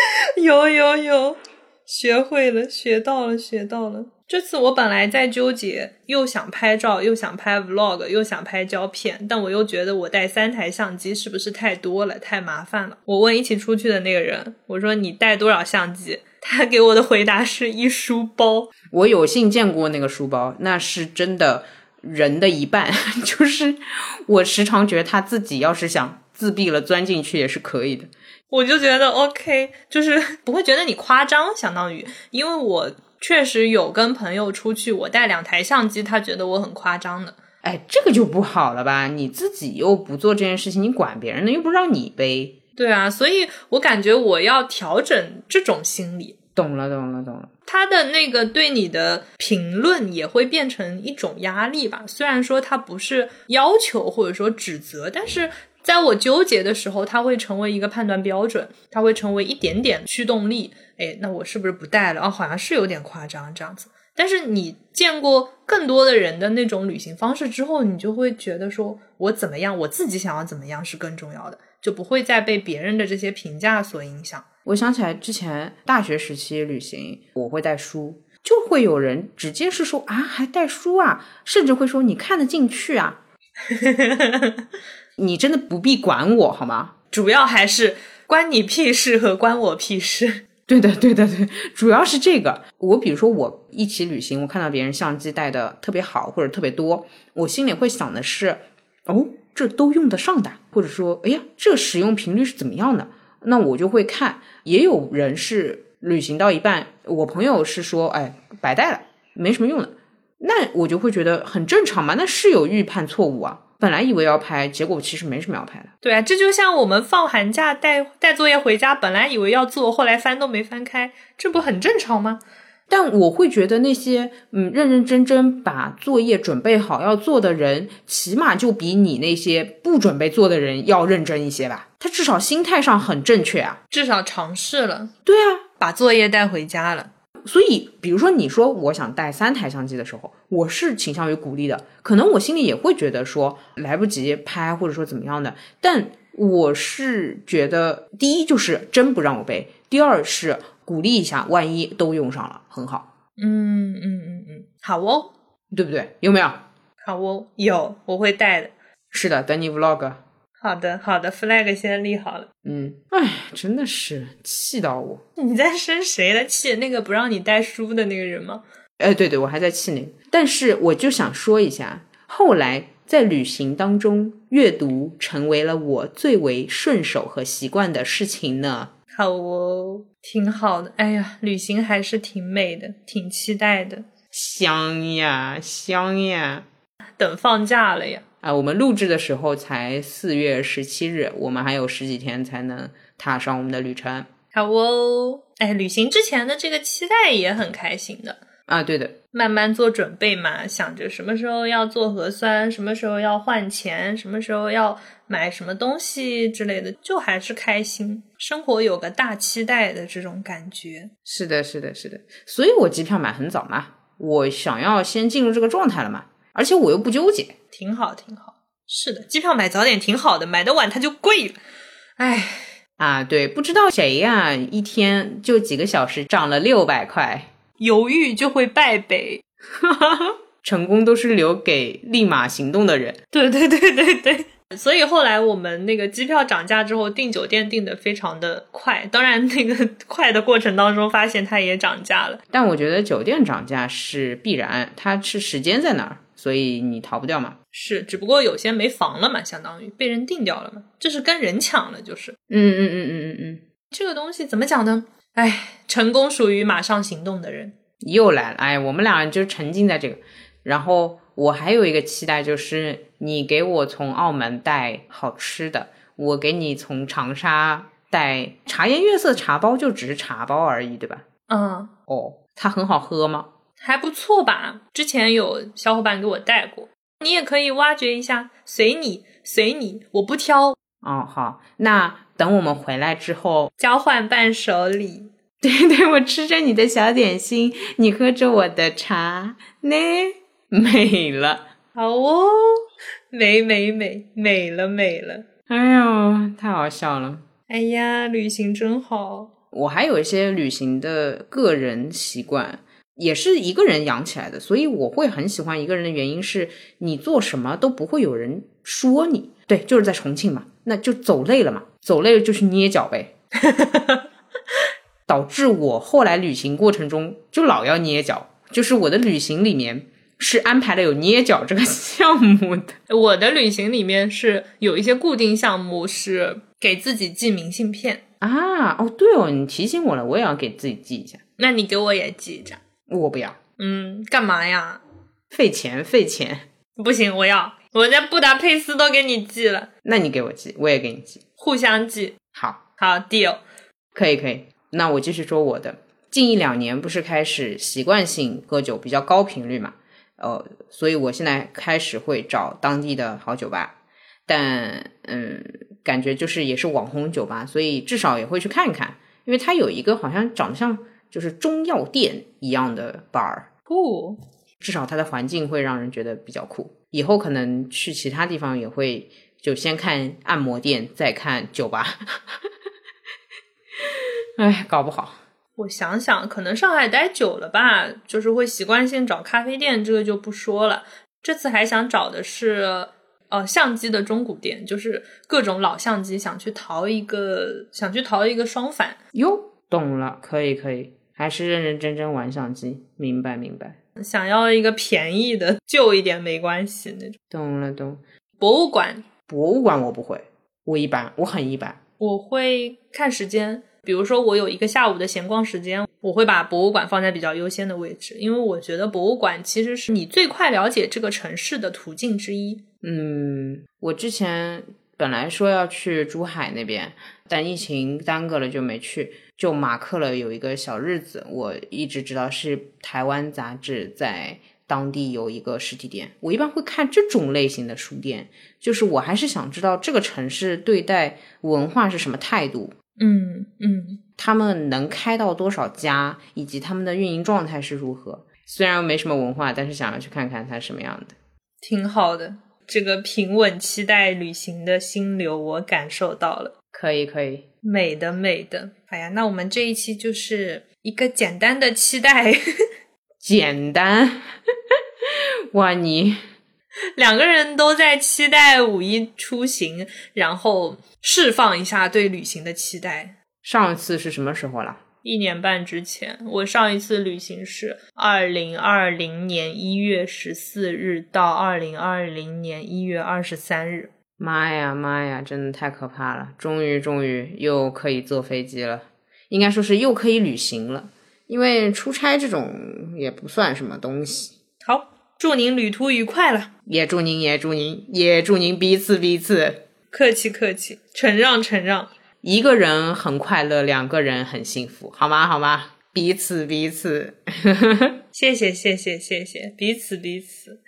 有有有，学会了，学到了，学到了。这次我本来在纠结，又想拍照，又想拍 vlog，又想拍胶片，但我又觉得我带三台相机是不是太多了，太麻烦了。我问一起出去的那个人，我说你带多少相机？他给我的回答是一书包。我有幸见过那个书包，那是真的人的一半。就是我时常觉得他自己要是想自闭了钻进去也是可以的。我就觉得 OK，就是 不会觉得你夸张，相当于，因为我确实有跟朋友出去，我带两台相机，他觉得我很夸张的。哎，这个就不好了吧？你自己又不做这件事情，你管别人呢，又不让你背。对啊，所以我感觉我要调整这种心理。懂了，懂了，懂了。他的那个对你的评论也会变成一种压力吧？虽然说他不是要求或者说指责，但是在我纠结的时候，它会成为一个判断标准，它会成为一点点驱动力。哎，那我是不是不带了？哦，好像是有点夸张这样子。但是你见过更多的人的那种旅行方式之后，你就会觉得说，我怎么样，我自己想要怎么样是更重要的，就不会再被别人的这些评价所影响。我想起来之前大学时期旅行，我会带书，就会有人直接是说啊，还带书啊，甚至会说你看得进去啊，你真的不必管我好吗？主要还是关你屁事和关我屁事。对的，对的，对，主要是这个。我比如说我一起旅行，我看到别人相机带的特别好或者特别多，我心里会想的是，哦，这都用得上的，或者说，哎呀，这使用频率是怎么样的？那我就会看，也有人是旅行到一半，我朋友是说，哎，白带了，没什么用的，那我就会觉得很正常嘛，那是有预判错误啊，本来以为要拍，结果其实没什么要拍的。对啊，这就像我们放寒假带带作业回家，本来以为要做，后来翻都没翻开，这不很正常吗？但我会觉得那些嗯认认真真把作业准备好要做的人，起码就比你那些不准备做的人要认真一些吧。他至少心态上很正确啊，至少尝试了。对啊，把作业带回家了。所以，比如说你说我想带三台相机的时候，我是倾向于鼓励的。可能我心里也会觉得说来不及拍，或者说怎么样的。但我是觉得，第一就是真不让我背，第二是。鼓励一下，万一都用上了，很好。嗯嗯嗯嗯，好哦，对不对？有没有？好哦，有，我会带的。是的，等你 vlog。好的，好的，flag 先立好了。嗯，哎，真的是气到我。你在生谁的气？那个不让你带书的那个人吗？哎，对对，我还在气那个。但是我就想说一下，后来在旅行当中，阅读成为了我最为顺手和习惯的事情呢。好哦，挺好的。哎呀，旅行还是挺美的，挺期待的。香呀，香呀！等放假了呀。啊，我们录制的时候才四月十七日，我们还有十几天才能踏上我们的旅程。好哦，哎，旅行之前的这个期待也很开心的。啊，对的，慢慢做准备嘛，想着什么时候要做核酸，什么时候要换钱，什么时候要买什么东西之类的，就还是开心，生活有个大期待的这种感觉。是的，是的，是的，所以我机票买很早嘛，我想要先进入这个状态了嘛，而且我又不纠结，挺好，挺好。是的，机票买早点挺好的，买的晚它就贵了。哎，啊，对，不知道谁呀，一天就几个小时涨了六百块。犹豫就会败北，成功都是留给立马行动的人。对对对对对，所以后来我们那个机票涨价之后订酒店订的非常的快，当然那个 快的过程当中发现它也涨价了。但我觉得酒店涨价是必然，它是时间在哪儿，所以你逃不掉嘛。是，只不过有些没房了嘛，相当于被人定掉了嘛，这是跟人抢了，就是。嗯嗯嗯嗯嗯嗯，这个东西怎么讲呢？哎，成功属于马上行动的人。又来了，哎，我们俩就沉浸在这个。然后我还有一个期待，就是你给我从澳门带好吃的，我给你从长沙带茶颜悦色茶包，就只是茶包而已，对吧？嗯。哦，它很好喝吗？还不错吧。之前有小伙伴给我带过，你也可以挖掘一下，随你，随你，我不挑。哦，好，那。等我们回来之后，交换伴手礼。对对，我吃着你的小点心，你喝着我的茶，呢美了。好哦，美美美美了美了！哎呦，太好笑了！哎呀，旅行真好。我还有一些旅行的个人习惯，也是一个人养起来的，所以我会很喜欢一个人的原因是，你做什么都不会有人说你。对，就是在重庆嘛，那就走累了嘛，走累了就去捏脚呗。导致我后来旅行过程中就老要捏脚，就是我的旅行里面是安排了有捏脚这个 项目的。我的旅行里面是有一些固定项目是给自己寄明信片啊。哦，对哦，你提醒我了，我也要给自己寄一下。那你给我也寄一张。我不要。嗯，干嘛呀？费钱，费钱。不行，我要。我在布达佩斯都给你寄了。那你给我寄，我也给你寄，互相寄。好，好，deal。可以，可以。那我继续说我的。近一两年不是开始习惯性喝酒比较高频率嘛？呃，所以我现在开始会找当地的好酒吧，但嗯，感觉就是也是网红酒吧，所以至少也会去看看，因为它有一个好像长得像就是中药店一样的 bar，酷。至少它的环境会让人觉得比较酷。以后可能去其他地方也会就先看按摩店，再看酒吧。哎，搞不好。我想想，可能上海待久了吧，就是会习惯性找咖啡店，这个就不说了。这次还想找的是，呃，相机的中古店，就是各种老相机，想去淘一个，想去淘一个双反。哟，懂了，可以可以，还是认认真真玩相机，明白明白。想要一个便宜的，旧一点没关系那种。懂了懂。博物馆，博物馆我不会，我一般，我很一般。我会看时间。比如说，我有一个下午的闲逛时间，我会把博物馆放在比较优先的位置，因为我觉得博物馆其实是你最快了解这个城市的途径之一。嗯，我之前本来说要去珠海那边，但疫情耽搁了就没去，就马克了有一个小日子。我一直知道是台湾杂志在当地有一个实体店，我一般会看这种类型的书店，就是我还是想知道这个城市对待文化是什么态度。嗯嗯，他们能开到多少家，以及他们的运营状态是如何？虽然没什么文化，但是想要去看看它什么样的，挺好的。这个平稳期待旅行的心流，我感受到了。可以可以，美的美的。哎呀，那我们这一期就是一个简单的期待，简单。哇，你 两个人都在期待五一出行，然后。释放一下对旅行的期待。上一次是什么时候了？一年半之前。我上一次旅行是二零二零年一月十四日到二零二零年一月二十三日。妈呀妈呀，真的太可怕了！终于终于又可以坐飞机了，应该说是又可以旅行了。因为出差这种也不算什么东西。好，祝您旅途愉快了。也祝您，也祝您，也祝您彼此彼此。客气客气，承让承让。一个人很快乐，两个人很幸福，好吗？好吗？彼此彼此。谢谢谢谢谢谢，彼此彼此。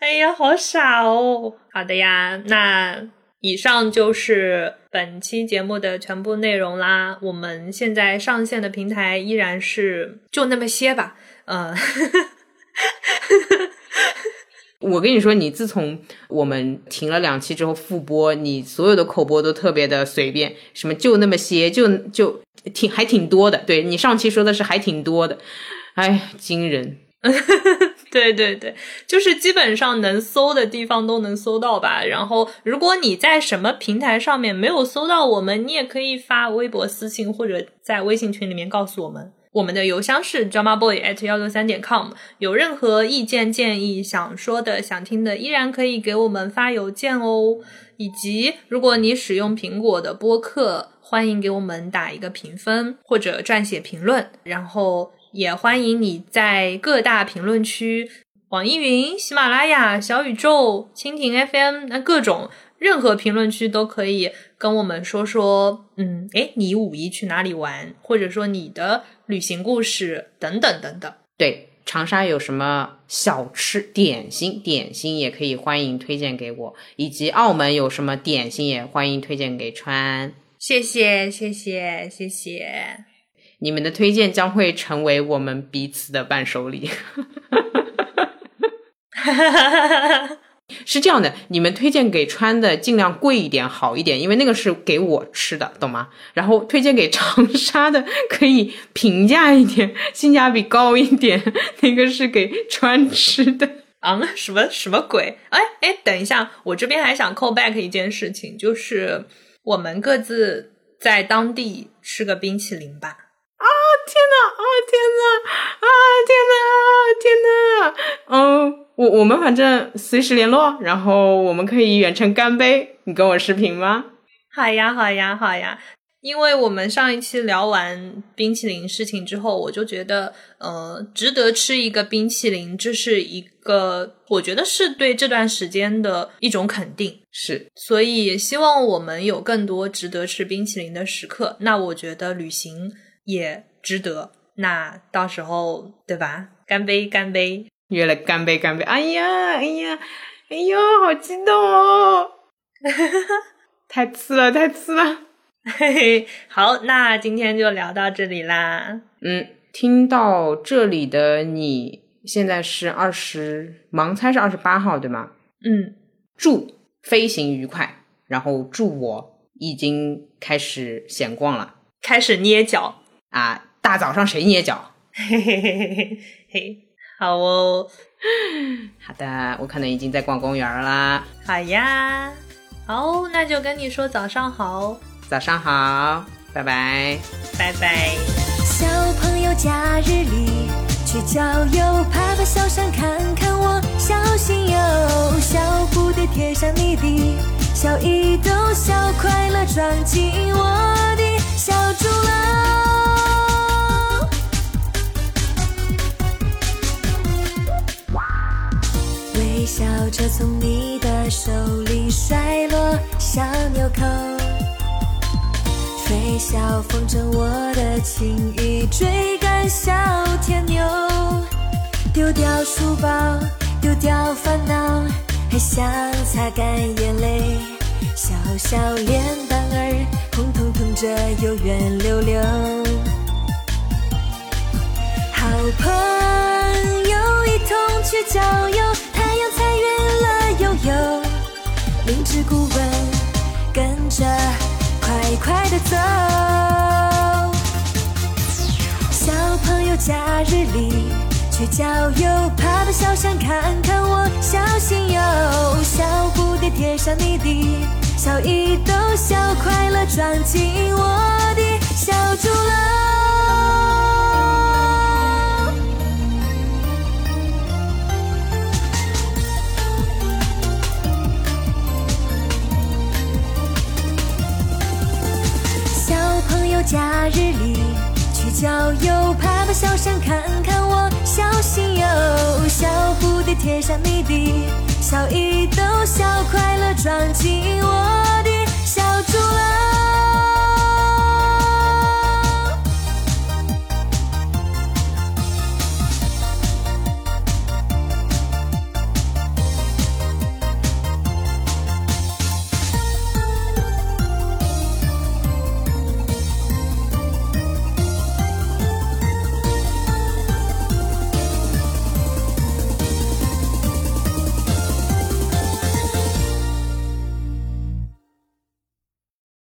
哎呀，好傻哦。好的呀，那以上就是本期节目的全部内容啦。我们现在上线的平台依然是就那么些吧。嗯。我跟你说，你自从我们停了两期之后复播，你所有的口播都特别的随便，什么就那么些，就就挺还挺多的。对你上期说的是还挺多的，哎，惊人。对对对，就是基本上能搜的地方都能搜到吧。然后，如果你在什么平台上面没有搜到我们，你也可以发微博私信或者在微信群里面告诉我们。我们的邮箱是 dramaboy at 幺六三点 com，有任何意见建议、想说的、想听的，依然可以给我们发邮件哦。以及，如果你使用苹果的播客，欢迎给我们打一个评分或者撰写评论。然后，也欢迎你在各大评论区，网易云、喜马拉雅、小宇宙、蜻蜓 FM，那各种任何评论区都可以跟我们说说。嗯，诶，你五一去哪里玩？或者说你的。旅行故事等等等等，对长沙有什么小吃点心？点心也可以欢迎推荐给我，以及澳门有什么点心也欢迎推荐给川。谢谢谢谢谢谢，你们的推荐将会成为我们彼此的伴手礼。是这样的，你们推荐给川的尽量贵一点，好一点，因为那个是给我吃的，懂吗？然后推荐给 长沙的可以平价一点，性价比高一点，那个是给川吃的。啊，什么什么鬼？哎哎，等一下，我这边还想 call back 一件事情，就是我们各自在当地吃个冰淇淋吧。啊天呐！啊天呐！啊天呐！天呐！嗯。我我们反正随时联络，然后我们可以远程干杯。你跟我视频吗？好呀，好呀，好呀。因为我们上一期聊完冰淇淋事情之后，我就觉得，呃，值得吃一个冰淇淋，这是一个我觉得是对这段时间的一种肯定。是，所以希望我们有更多值得吃冰淇淋的时刻。那我觉得旅行也值得。那到时候，对吧？干杯，干杯。约了干杯干杯！哎呀哎呀哎呦，好激动哦！太刺了太刺了！嘿嘿，好，那今天就聊到这里啦。嗯，听到这里的你现在是二十，盲猜是二十八号对吗？嗯，祝飞行愉快，然后祝我已经开始闲逛了，开始捏脚啊！大早上谁捏脚？嘿嘿嘿嘿嘿嘿。好哦，好的，我可能已经在逛公园啦。好呀，好，那就跟你说早上好，早上好，拜拜，拜拜。小朋友假日里去郊游，爬爬小山，看看我，小心哟。小蝴蝶贴上你的小衣兜，小快乐装进我的小竹篓。微笑着从你的手里摔落，小纽扣；吹小风筝，我的情意追赶小天牛。丢掉书包，丢掉烦恼，还想擦干眼泪。小小脸蛋儿红彤彤着，又圆溜溜。好朋友一同去郊游。悠悠，明知故问，跟着快快的走。小朋友假日里去郊游，爬爬小山看看我，小心哟。小蝴蝶贴上你的小衣兜，小快乐装进我的小竹篓。假日里去郊游爬爬小山看看我小心哟小蝴蝶贴上你的小一兜小快乐装进我的小竹篮